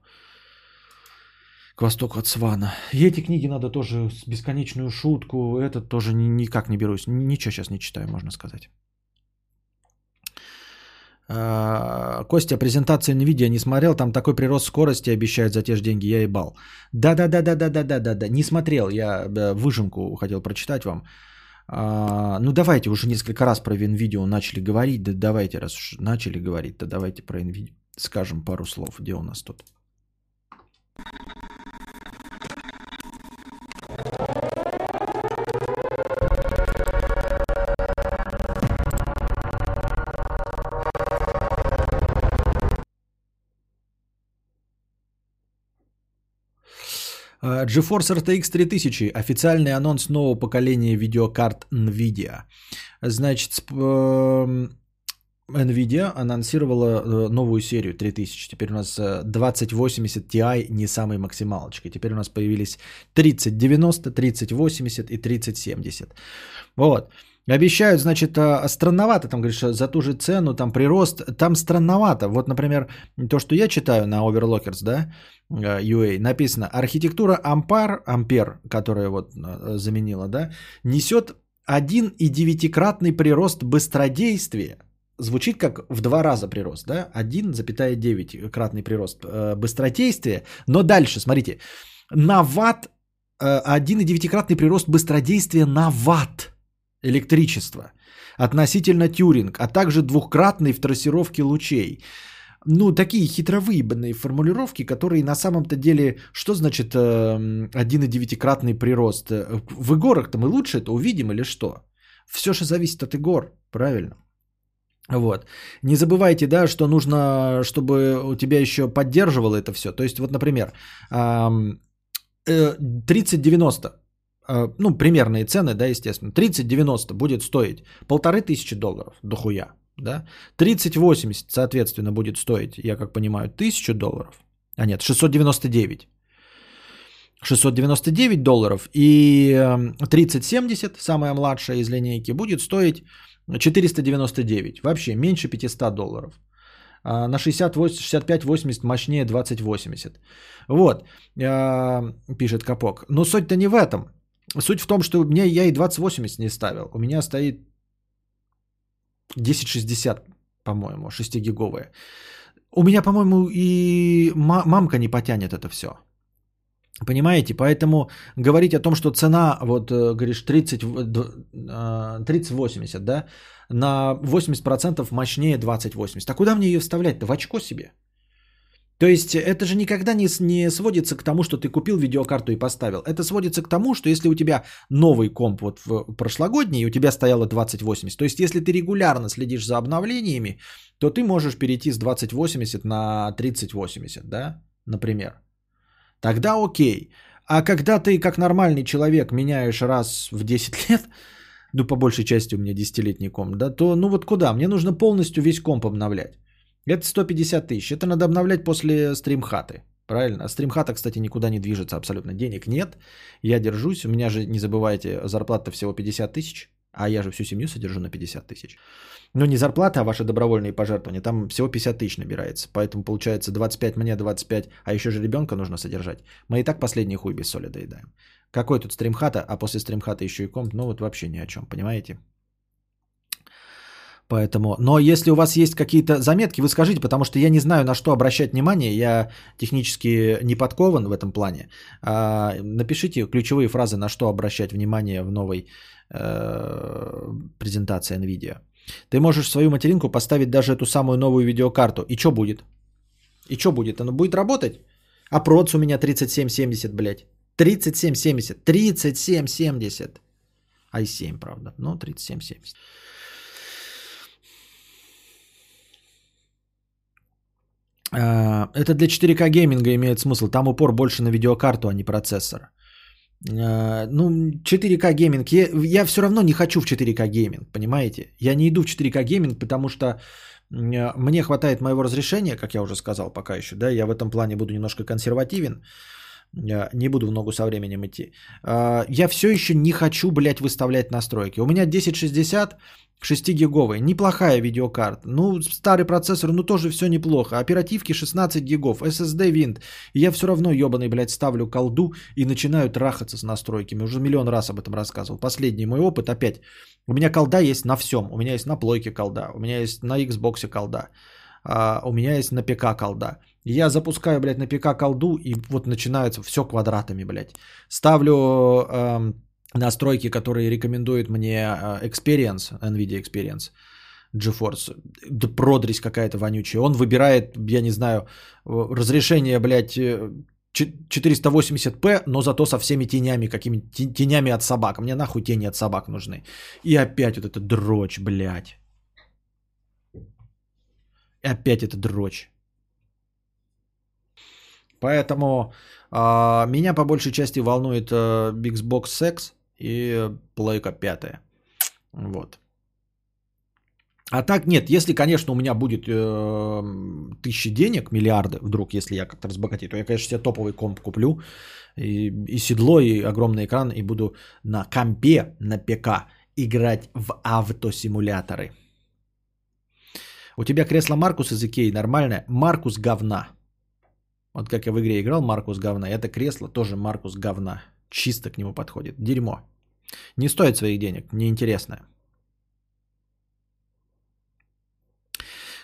К востоку от Свана. И эти книги надо тоже с бесконечную шутку. Этот тоже никак не берусь. Ничего сейчас не читаю, можно сказать. А, Костя, презентацию NVIDIA не смотрел, там такой прирост скорости обещают за те же деньги, я ебал. Да-да-да-да-да-да-да-да, не смотрел, я выжимку хотел прочитать вам. А, ну давайте, уже несколько раз про NVIDIA начали говорить, да давайте, раз уж начали говорить, да давайте про NVIDIA скажем пару слов, где у нас тут. GeForce RTX 3000. Официальный анонс нового поколения видеокарт NVIDIA. Значит, эм, NVIDIA анонсировала э, новую серию 3000. Теперь у нас 2080 э, Ti не самой максималочкой. Теперь у нас появились 3090, 3080 и 3070. Вот. Обещают, значит, э, странновато, там говоришь, за ту же цену, там прирост, там странновато. Вот, например, то, что я читаю на Overlockers, да, UA, написано, архитектура Ампар, Ампер, которая вот заменила, да, несет 1,9-кратный прирост быстродействия звучит как в два раза прирост, да, 1,9-кратный прирост э, быстродействия, но дальше, смотрите, на ватт, 1,9-кратный э, прирост быстродействия на ватт электричества относительно Тюринг, а также двухкратный в трассировке лучей. Ну, такие хитровыебанные формулировки, которые на самом-то деле, что значит 1,9-кратный э, прирост? В игорах-то мы лучше это увидим или что? Все же зависит от игор, правильно? Вот. Не забывайте, да, что нужно, чтобы у тебя еще поддерживало это все. То есть, вот, например, 3090, э, э, ну, примерные цены, да, естественно. 3090 будет стоить полторы тысячи долларов, дохуя, да. 3080, соответственно, будет стоить, я как понимаю, тысячу долларов. А нет, 699. 699 долларов и 3070, самая младшая из линейки, будет стоить 499. Вообще меньше 500 долларов. А на 65-80 мощнее 2080. Вот, а, пишет Капок. Но суть-то не в этом. Суть в том, что мне я и 2080 не ставил. У меня стоит 1060, по-моему, 6-гиговая. У меня, по-моему, и мамка не потянет это все. Понимаете? Поэтому говорить о том, что цена, вот э, говоришь, 30, 30-80, да, на 80% мощнее 2080. А куда мне ее вставлять-то? В очко себе? То есть это же никогда не, не сводится к тому, что ты купил видеокарту и поставил. Это сводится к тому, что если у тебя новый комп вот в прошлогодний, и у тебя стояло 2080, то есть если ты регулярно следишь за обновлениями, то ты можешь перейти с 2080 на 3080, да, например. Тогда окей. А когда ты как нормальный человек меняешь раз в 10 [LAUGHS] лет, ну по большей части у меня 10-летний комп, да, то ну вот куда? Мне нужно полностью весь комп обновлять. Это 150 тысяч. Это надо обновлять после стримхаты. Правильно? Стримхата, кстати, никуда не движется абсолютно. Денег нет. Я держусь. У меня же, не забывайте, зарплата всего 50 тысяч. А я же всю семью содержу на 50 тысяч. Ну, не зарплата, а ваши добровольные пожертвования. Там всего 50 тысяч набирается. Поэтому получается 25 мне, 25. А еще же ребенка нужно содержать. Мы и так последний хуй без соли доедаем. Какой тут стримхата, а после стримхата еще и комп. Ну, вот вообще ни о чем, понимаете? Поэтому, но если у вас есть какие-то заметки, вы скажите, потому что я не знаю, на что обращать внимание, я технически не подкован в этом плане. А, напишите ключевые фразы, на что обращать внимание в новой э, презентации NVIDIA. Ты можешь свою материнку поставить даже эту самую новую видеокарту. И что будет? И что будет? Оно будет работать? А проц у меня 3770, блядь. 3770. 3770. i7, правда. Но 3770. Это для 4К гейминга имеет смысл. Там упор больше на видеокарту, а не процессор. А, ну, 4К гейминг. Я, я все равно не хочу в 4К гейминг, понимаете? Я не иду в 4К гейминг, потому что мне хватает моего разрешения, как я уже сказал пока еще. Да, я в этом плане буду немножко консервативен. Не буду в ногу со временем идти. А, я все еще не хочу, блядь, выставлять настройки. У меня 1060 6-гиговая, неплохая видеокарта. Ну, старый процессор, ну тоже все неплохо. Оперативки 16 гигов, SSD винт. Я все равно ебаный, блядь, ставлю колду и начинаю трахаться с настройками. Уже миллион раз об этом рассказывал. Последний мой опыт опять. У меня колда есть на всем. У меня есть на плойке колда, у меня есть на Xbox колда. А, у меня есть на ПК колда. Я запускаю, блядь, на ПК колду и вот начинается все квадратами, блядь. Ставлю... Эм, настройки, которые рекомендует мне а, Experience, NVIDIA Experience, GeForce, да продрись какая-то вонючая. Он выбирает, я не знаю, разрешение, блядь, 480p, э, но зато со всеми тенями, какими тенями от собак. Мне нахуй тени от собак нужны. И опять вот эта дрочь, блядь. Опять эта дрочь. Поэтому а, меня по большей части волнует а, Xbox Sex, и плойка пятая. Вот. А так нет, если, конечно, у меня будет э, тысячи денег, миллиарды, вдруг, если я как-то разбогатею, то я, конечно, себе топовый комп куплю, и, и седло, и огромный экран, и буду на компе, на ПК играть в автосимуляторы. У тебя кресло Маркус из Икеи нормальное? Маркус говна. Вот как я в игре играл, Маркус говна. Это кресло тоже Маркус говна. Чисто к нему подходит. Дерьмо. Не стоит своих денег, неинтересное.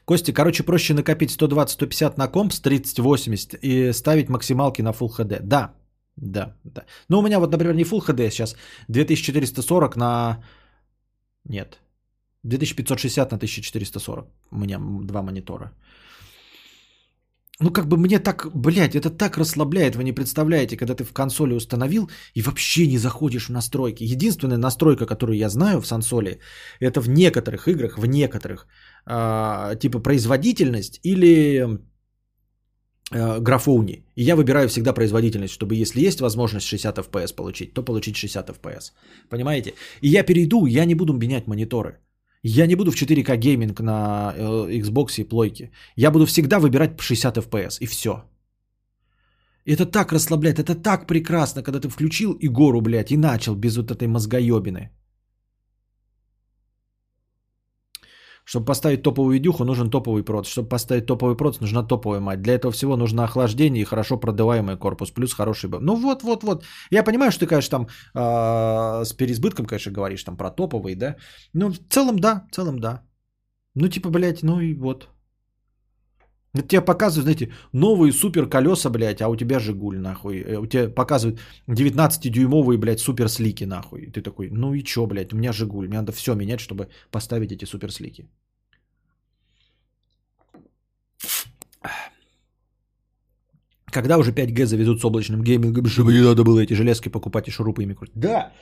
Костя, короче, проще накопить 120-150 на комп с 3080 и ставить максималки на Full HD. Да, да, да. Ну, у меня вот, например, не Full HD сейчас, 2440 на... Нет, 2560 на 1440. У меня два монитора ну как бы мне так, блядь, это так расслабляет, вы не представляете, когда ты в консоли установил и вообще не заходишь в настройки. Единственная настройка, которую я знаю в сансоле, это в некоторых играх, в некоторых, э, типа производительность или э, графоуни. И я выбираю всегда производительность, чтобы если есть возможность 60 FPS получить, то получить 60 FPS. Понимаете? И я перейду, я не буду менять мониторы. Я не буду в 4К гейминг на э, Xbox и плойке. Я буду всегда выбирать 60 FPS и все. Это так расслабляет, это так прекрасно, когда ты включил Игору, блядь, и начал без вот этой мозгоебины. Чтобы поставить топовую видюху, нужен топовый проц. Чтобы поставить топовый проц, нужна топовая мать. Для этого всего нужно охлаждение и хорошо продаваемый корпус. Плюс хороший... Ну вот, вот, вот. Я понимаю, что ты, конечно, там э, с переизбытком, конечно, говоришь там про топовый, да. Ну, в целом, да, в целом, да. Ну, типа, блядь, ну и вот. Это тебе показывают, знаете, новые супер колеса, блядь, а у тебя Жигуль, нахуй. Э, у тебя показывают 19-дюймовые, блядь, супер слики, нахуй. И ты такой, ну и чё, блядь, у меня Жигуль. Мне надо все менять, чтобы поставить эти супер слики. Когда уже 5G заведут с облачным геймингом, чтобы не надо было эти железки покупать и шурупы ими крутить. Да,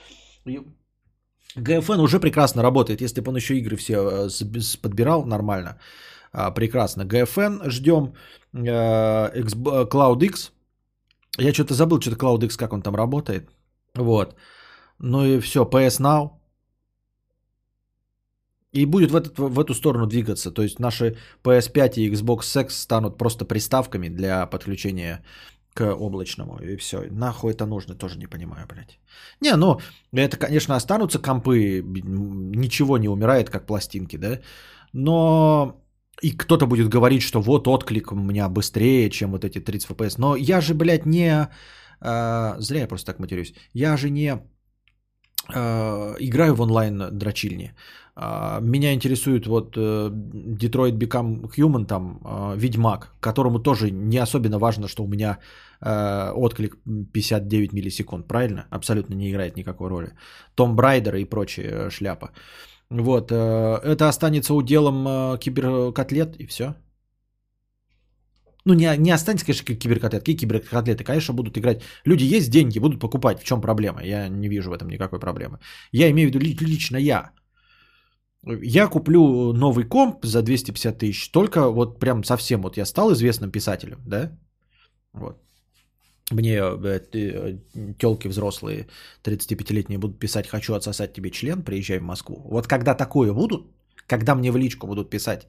GFN уже прекрасно работает, если бы он еще игры все э, подбирал нормально. А, прекрасно. GFN ждем. Э, Cloud X. Я что-то забыл, что-то Cloud X, как он там работает. Вот. Ну и все, PS Now. И будет в, этот, в эту сторону двигаться. То есть наши PS5 и Xbox X станут просто приставками для подключения к облачному. И все. Нахуй это нужно, тоже не понимаю, блядь. Не, ну, это, конечно, останутся компы. Ничего не умирает, как пластинки, да. Но и кто-то будет говорить, что вот отклик у меня быстрее, чем вот эти 30 FPS. Но я же, блядь, не... Э, зря я просто так матерюсь. Я же не э, играю в онлайн дрочильни. Э, меня интересует вот э, Detroit Become Human, там, э, Ведьмак, которому тоже не особенно важно, что у меня э, отклик 59 миллисекунд, правильно? Абсолютно не играет никакой роли. Том Брайдер и прочая шляпа. Вот, э, это останется уделом э, киберкотлет и все. Ну, не, не останется, конечно, как киберкотлеты. Какие киберкотлеты? Конечно, будут играть. Люди есть деньги, будут покупать. В чем проблема? Я не вижу в этом никакой проблемы. Я имею в виду лично я. Я куплю новый комп за 250 тысяч. Только вот прям совсем. Вот я стал известным писателем, да? Вот. Мне э, телки взрослые, 35-летние будут писать «хочу отсосать тебе член, приезжай в Москву». Вот когда такое будут, когда мне в личку будут писать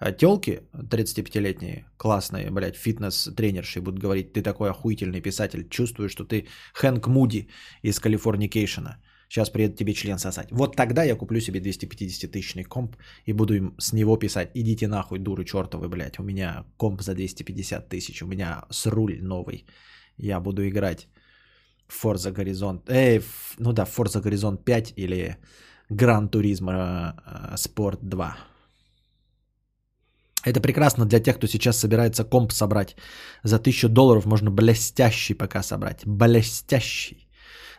э, телки 35-летние, классные, блядь, фитнес-тренерши будут говорить, ты такой охуительный писатель, чувствую, что ты Хэнк Муди из Калифорникейшена. Сейчас приедет тебе член сосать. Вот тогда я куплю себе 250-тысячный комп и буду им с него писать. Идите нахуй, дуры чертовы, блядь. У меня комп за 250 тысяч, у меня с руль новый я буду играть в Forza Horizon, э, ну да, Forza Horizon 5 или Gran Turismo э, Sport 2. Это прекрасно для тех, кто сейчас собирается комп собрать. За 1000 долларов можно блестящий пока собрать. Блестящий.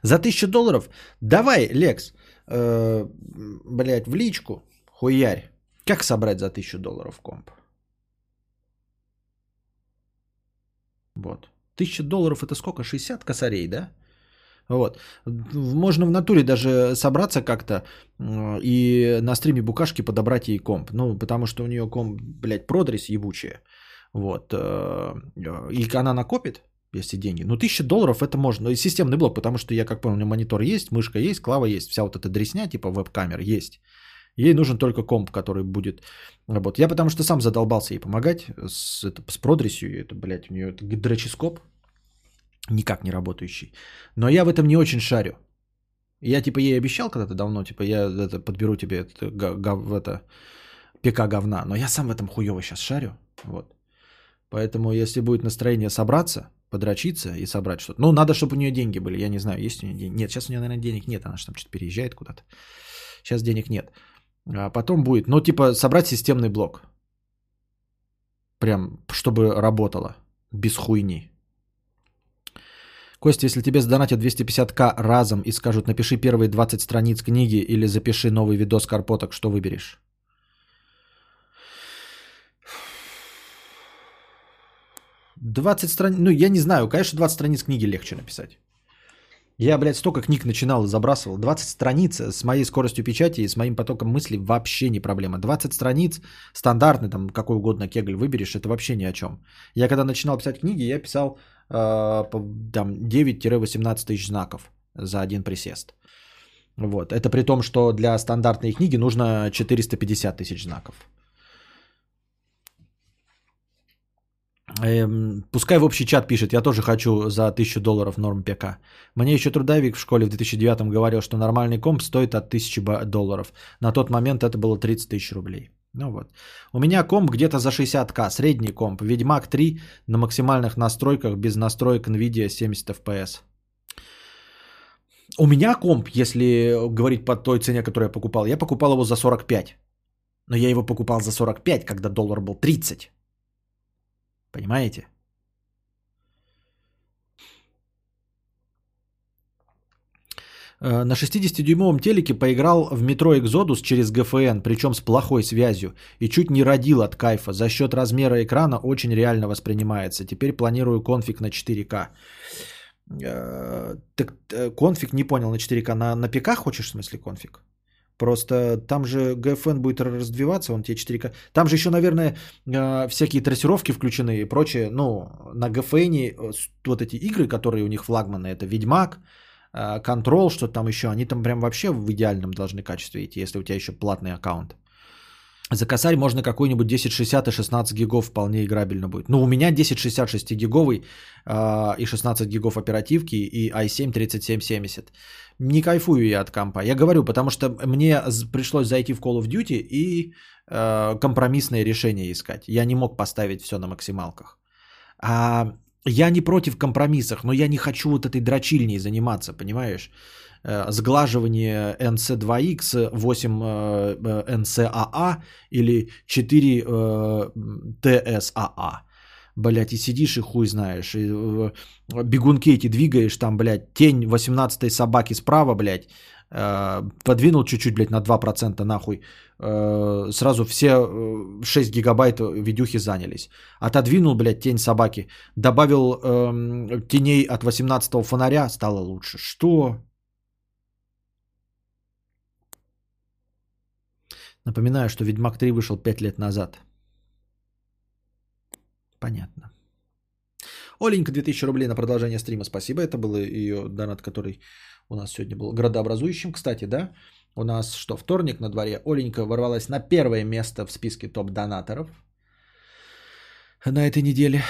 За 1000 долларов давай, Лекс, э, блядь, в личку, хуярь. Как собрать за 1000 долларов комп? Вот. Тысяча долларов это сколько? 60 косарей, да? Вот. Можно в натуре даже собраться как-то и на стриме букашки подобрать ей комп. Ну, потому что у нее комп, блядь, продресь ебучая. Вот. Э, и она накопит, если деньги. Ну, тысяча долларов это можно. И системный блок, потому что я, как понял, у меня монитор есть, мышка есть, клава есть. Вся вот эта дресня, типа веб-камер есть. Ей нужен только комп, который будет работать. Я потому что сам задолбался ей помогать с, это, с продресью. Это, блядь, у нее это дроческоп никак не работающий. Но я в этом не очень шарю. Я типа ей обещал когда-то давно, типа я это, подберу тебе это, гов, это ПК говна. Но я сам в этом хуево сейчас шарю. Вот. Поэтому если будет настроение собраться, подрочиться и собрать что-то. Ну, надо, чтобы у нее деньги были. Я не знаю, есть у нее деньги. Нет, сейчас у нее, наверное, денег нет. Она же там что-то переезжает куда-то. Сейчас денег нет. А потом будет, ну, типа, собрать системный блок. Прям, чтобы работало. Без хуйни. Костя, если тебе сдонатят 250к разом и скажут, напиши первые 20 страниц книги или запиши новый видос карпоток, что выберешь? Двадцать страниц, ну я не знаю, конечно 20 страниц книги легче написать. Я, блядь, столько книг начинал и забрасывал. 20 страниц с моей скоростью печати и с моим потоком мыслей вообще не проблема. 20 страниц, стандартный, там, какой угодно кегль выберешь, это вообще ни о чем. Я когда начинал писать книги, я писал э, там 9-18 тысяч знаков за один присест. Вот. Это при том, что для стандартной книги нужно 450 тысяч знаков. Эм, пускай в общий чат пишет, я тоже хочу за 1000 долларов норм ПК. Мне еще трудовик в школе в 2009 говорил, что нормальный комп стоит от 1000 долларов. На тот момент это было 30 тысяч рублей. Ну вот. У меня комп где-то за 60к, средний комп. Ведьмак 3 на максимальных настройках, без настроек NVIDIA 70 FPS. У меня комп, если говорить по той цене, которую я покупал, я покупал его за 45. Но я его покупал за 45, когда доллар был 30. Понимаете? Э, на 60-дюймовом телеке поиграл в метро Exodus через GFN, причем с плохой связью, и чуть не родил от кайфа. За счет размера экрана очень реально воспринимается. Теперь планирую конфиг на 4К. Э, так, э, конфиг не понял на 4К. На, на ПК хочешь, в смысле, конфиг? Просто там же GFN будет развиваться, он тебе 4К. Там же еще, наверное, всякие трассировки включены и прочее. Ну, на GFN вот эти игры, которые у них флагманы, это Ведьмак, контрол, что там еще, они там прям вообще в идеальном должны качестве идти, если у тебя еще платный аккаунт. За косарь можно какой-нибудь 1060 и 16 гигов вполне играбельно будет. Ну, у меня 1060 6 гиговый э, и 16 гигов оперативки и i7 3770. Не кайфую я от компа. Я говорю, потому что мне пришлось зайти в Call of Duty и э, компромиссное решение искать. Я не мог поставить все на максималках. А я не против компромиссов, но я не хочу вот этой дрочильней заниматься, понимаешь? Э, сглаживание NC2X, 8 NCAA или 4 TSAA. Блять, и сидишь и хуй знаешь. И э, бегунки эти двигаешь, там, блядь, тень 18-й собаки справа, блядь, э, подвинул чуть-чуть, блядь, на 2% нахуй, сразу все 6 гигабайт видюхи занялись. Отодвинул, блядь, тень собаки, добавил э, теней от 18 фонаря, стало лучше. Что? Напоминаю, что Ведьмак 3 вышел 5 лет назад. Понятно. Оленька, 2000 рублей на продолжение стрима. Спасибо. Это был ее донат, который у нас сегодня был градообразующим. Кстати, да, у нас что, вторник на дворе. Оленька ворвалась на первое место в списке топ-донаторов на этой неделе.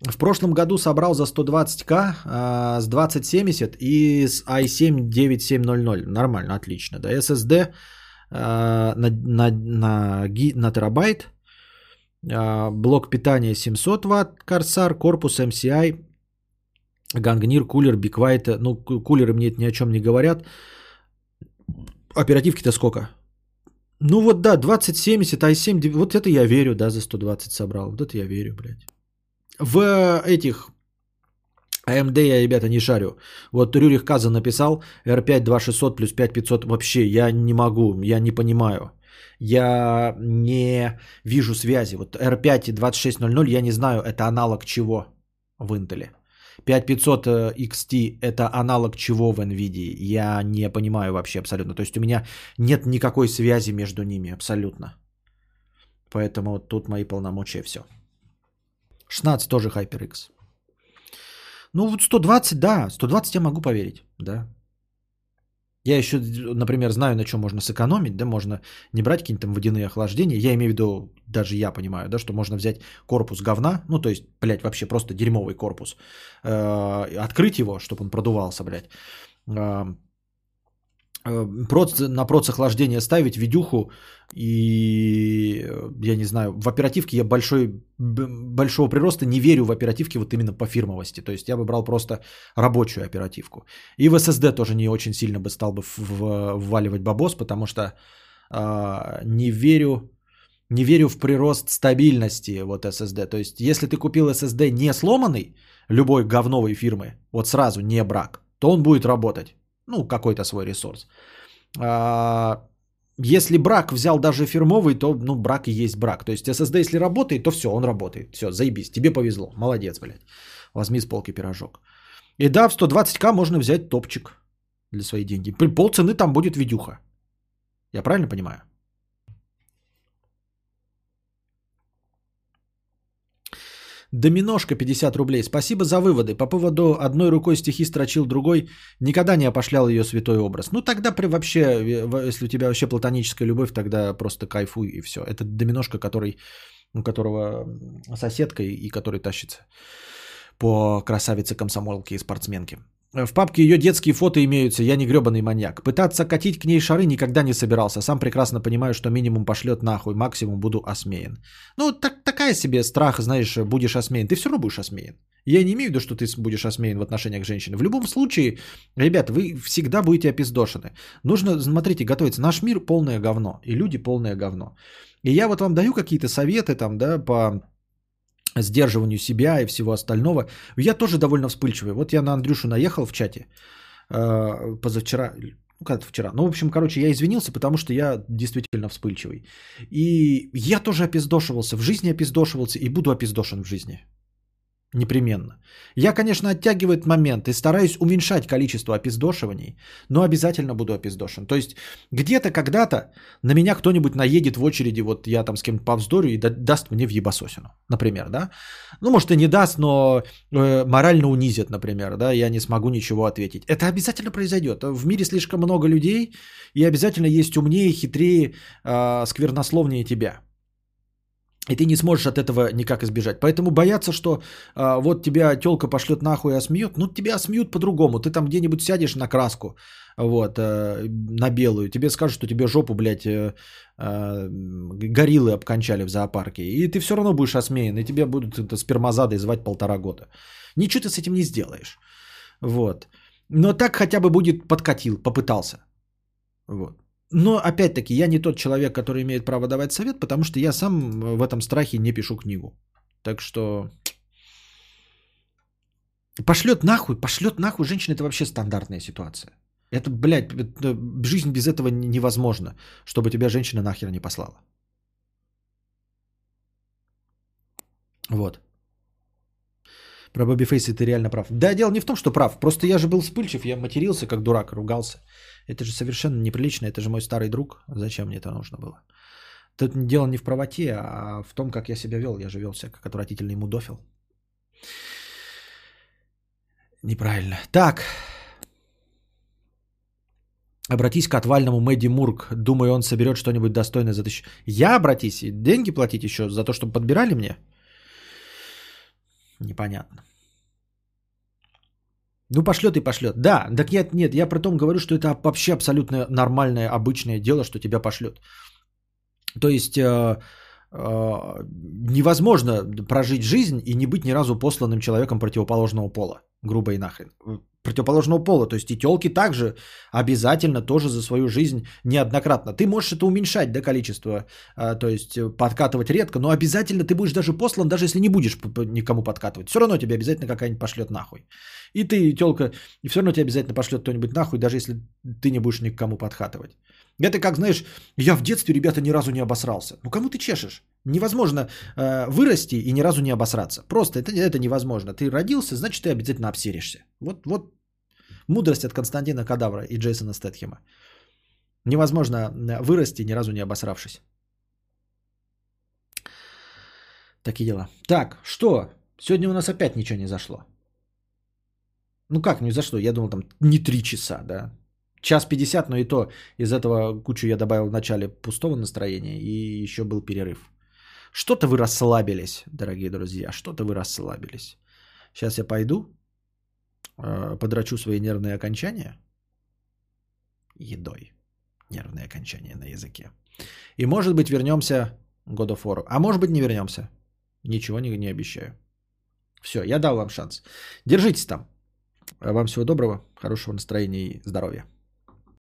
В прошлом году собрал за 120к а, с 2070 и с i7 9700. Нормально, отлично. Да, SSD на, на, на, на терабайт а, блок питания 700 Вт, Корсар, корпус MCI, Гангнир, кулер, Биквайт. Ну, кулеры мне это ни о чем не говорят. Оперативки-то сколько? Ну вот да, 2070, i7, вот это я верю, да, за 120 собрал. Вот это я верю, блядь. В этих AMD я, ребята, не шарю. Вот Рюрих Каза написал R5 2600 плюс 5500. Вообще, я не могу, я не понимаю я не вижу связи. Вот R5 и 2600 я не знаю, это аналог чего в Intel. 5500 XT это аналог чего в NVIDIA? Я не понимаю вообще абсолютно. То есть у меня нет никакой связи между ними абсолютно. Поэтому тут мои полномочия все. 16 тоже HyperX. Ну вот 120, да, 120 я могу поверить, да. Я еще, например, знаю, на чем можно сэкономить, да, можно не брать какие-нибудь там водяные охлаждения. Я имею в виду, даже я понимаю, да, что можно взять корпус говна, ну, то есть, блядь, вообще просто дерьмовый корпус, э, открыть его, чтобы он продувался, блядь, проц, на проц охлаждение ставить видюху и, э, я не знаю, в оперативке я большой, большого прироста не верю в оперативки вот именно по фирмовости. То есть я бы брал просто рабочую оперативку. И в SSD тоже не очень сильно бы стал бы вваливать бабос, потому что э, не верю не верю в прирост стабильности вот SSD. То есть, если ты купил SSD не сломанный, любой говновой фирмы, вот сразу не брак, то он будет работать. Ну, какой-то свой ресурс. А, если брак взял даже фирмовый, то, ну, брак и есть брак. То есть SSD, если работает, то все, он работает. Все, заебись, тебе повезло. Молодец, блядь. Возьми с полки пирожок. И да, в 120к можно взять топчик для своих деньги. При пол цены там будет видюха. Я правильно понимаю? Доминошка 50 рублей. Спасибо за выводы. По поводу одной рукой стихи строчил другой. Никогда не опошлял ее святой образ. Ну тогда при вообще, э, если у тебя вообще платоническая любовь, тогда просто кайфуй и все. Это доминошка, который, у которого соседка и который тащится по красавице комсомолке и спортсменке. В папке ее детские фото имеются, я не гребаный маньяк. Пытаться катить к ней шары никогда не собирался. Сам прекрасно понимаю, что минимум пошлет нахуй, максимум буду осмеян. Ну, так, такая себе страх, знаешь, будешь осмеян. Ты все равно будешь осмеян. Я не имею в виду, что ты будешь осмеян в отношениях к женщине. В любом случае, ребят, вы всегда будете опиздошены. Нужно, смотрите, готовиться. Наш мир полное говно, и люди полное говно. И я вот вам даю какие-то советы там, да, по сдерживанию себя и всего остального. Я тоже довольно вспыльчивый. Вот я на Андрюшу наехал в чате э, позавчера, ну когда-то вчера. Ну, в общем, короче, я извинился, потому что я действительно вспыльчивый. И я тоже опиздошивался, в жизни опиздошивался и буду опиздошен в жизни. Непременно. Я, конечно, оттягиваю момент и стараюсь уменьшать количество опиздошиваний, но обязательно буду опиздошен. То есть где-то когда-то на меня кто-нибудь наедет в очереди, вот я там с кем-то повздорю и даст мне в ебасосину, например, да? Ну, может и не даст, но э, морально унизит, например, да, я не смогу ничего ответить. Это обязательно произойдет. В мире слишком много людей, и обязательно есть умнее, хитрее, э, сквернословнее тебя. И ты не сможешь от этого никак избежать. Поэтому бояться, что а, вот тебя телка пошлет нахуй и осмеют, ну тебя осмеют по-другому. Ты там где-нибудь сядешь на краску, вот, а, на белую, тебе скажут, что тебе жопу, блядь, а, гориллы обкончали в зоопарке. И ты все равно будешь осмеян, и тебя будут это, спермозадой звать полтора года. Ничего ты с этим не сделаешь. Вот. Но так хотя бы будет подкатил, попытался. Вот. Но опять-таки, я не тот человек, который имеет право давать совет, потому что я сам в этом страхе не пишу книгу. Так что пошлет нахуй, пошлет нахуй женщина, это вообще стандартная ситуация. Это, блядь, это, жизнь без этого невозможна, чтобы тебя женщина нахер не послала. Вот. Про Бобби Фейса ты реально прав. Да, дело не в том, что прав. Просто я же был вспыльчив, я матерился как дурак, ругался. Это же совершенно неприлично, это же мой старый друг. Зачем мне это нужно было? Тут дело не в правоте, а в том, как я себя вел. Я же вел себя как отвратительный мудофил. Неправильно. Так. Обратись к отвальному Мэдди Мурк. Думаю, он соберет что-нибудь достойное за тысячу. Я обратись? И деньги платить еще за то, чтобы подбирали мне? Непонятно. Ну, пошлет и пошлет. Да, так я, нет, я про том говорю, что это вообще абсолютно нормальное, обычное дело, что тебя пошлет. То есть э, невозможно прожить жизнь и не быть ни разу посланным человеком противоположного пола. Грубо и нахрен противоположного пола. То есть и телки также обязательно тоже за свою жизнь неоднократно. Ты можешь это уменьшать, да, количество, а, то есть э, подкатывать редко, но обязательно ты будешь даже послан, даже если не будешь никому подкатывать. Все равно тебе обязательно какая-нибудь пошлет нахуй. И ты, телка, и все равно тебе обязательно пошлет кто-нибудь нахуй, даже если ты не будешь никому подкатывать. Это как, знаешь, я в детстве, ребята, ни разу не обосрался. Ну кому ты чешешь? Невозможно э, вырасти и ни разу не обосраться. Просто это, это невозможно. Ты родился, значит, ты обязательно обсеришься. Вот, вот мудрость от Константина Кадавра и Джейсона Стэтхема. Невозможно э, вырасти, ни разу не обосравшись. Такие дела. Так, что? Сегодня у нас опять ничего не зашло. Ну как не зашло? Я думал, там не три часа, да. Час 50, но и то из этого кучу я добавил в начале пустого настроения и еще был перерыв. Что-то вы расслабились, дорогие друзья, что-то вы расслабились. Сейчас я пойду, э, подрачу свои нервные окончания едой. Нервные окончания на языке. И может быть вернемся God of War. А может быть не вернемся. Ничего не, не обещаю. Все, я дал вам шанс. Держитесь там. Вам всего доброго, хорошего настроения и здоровья.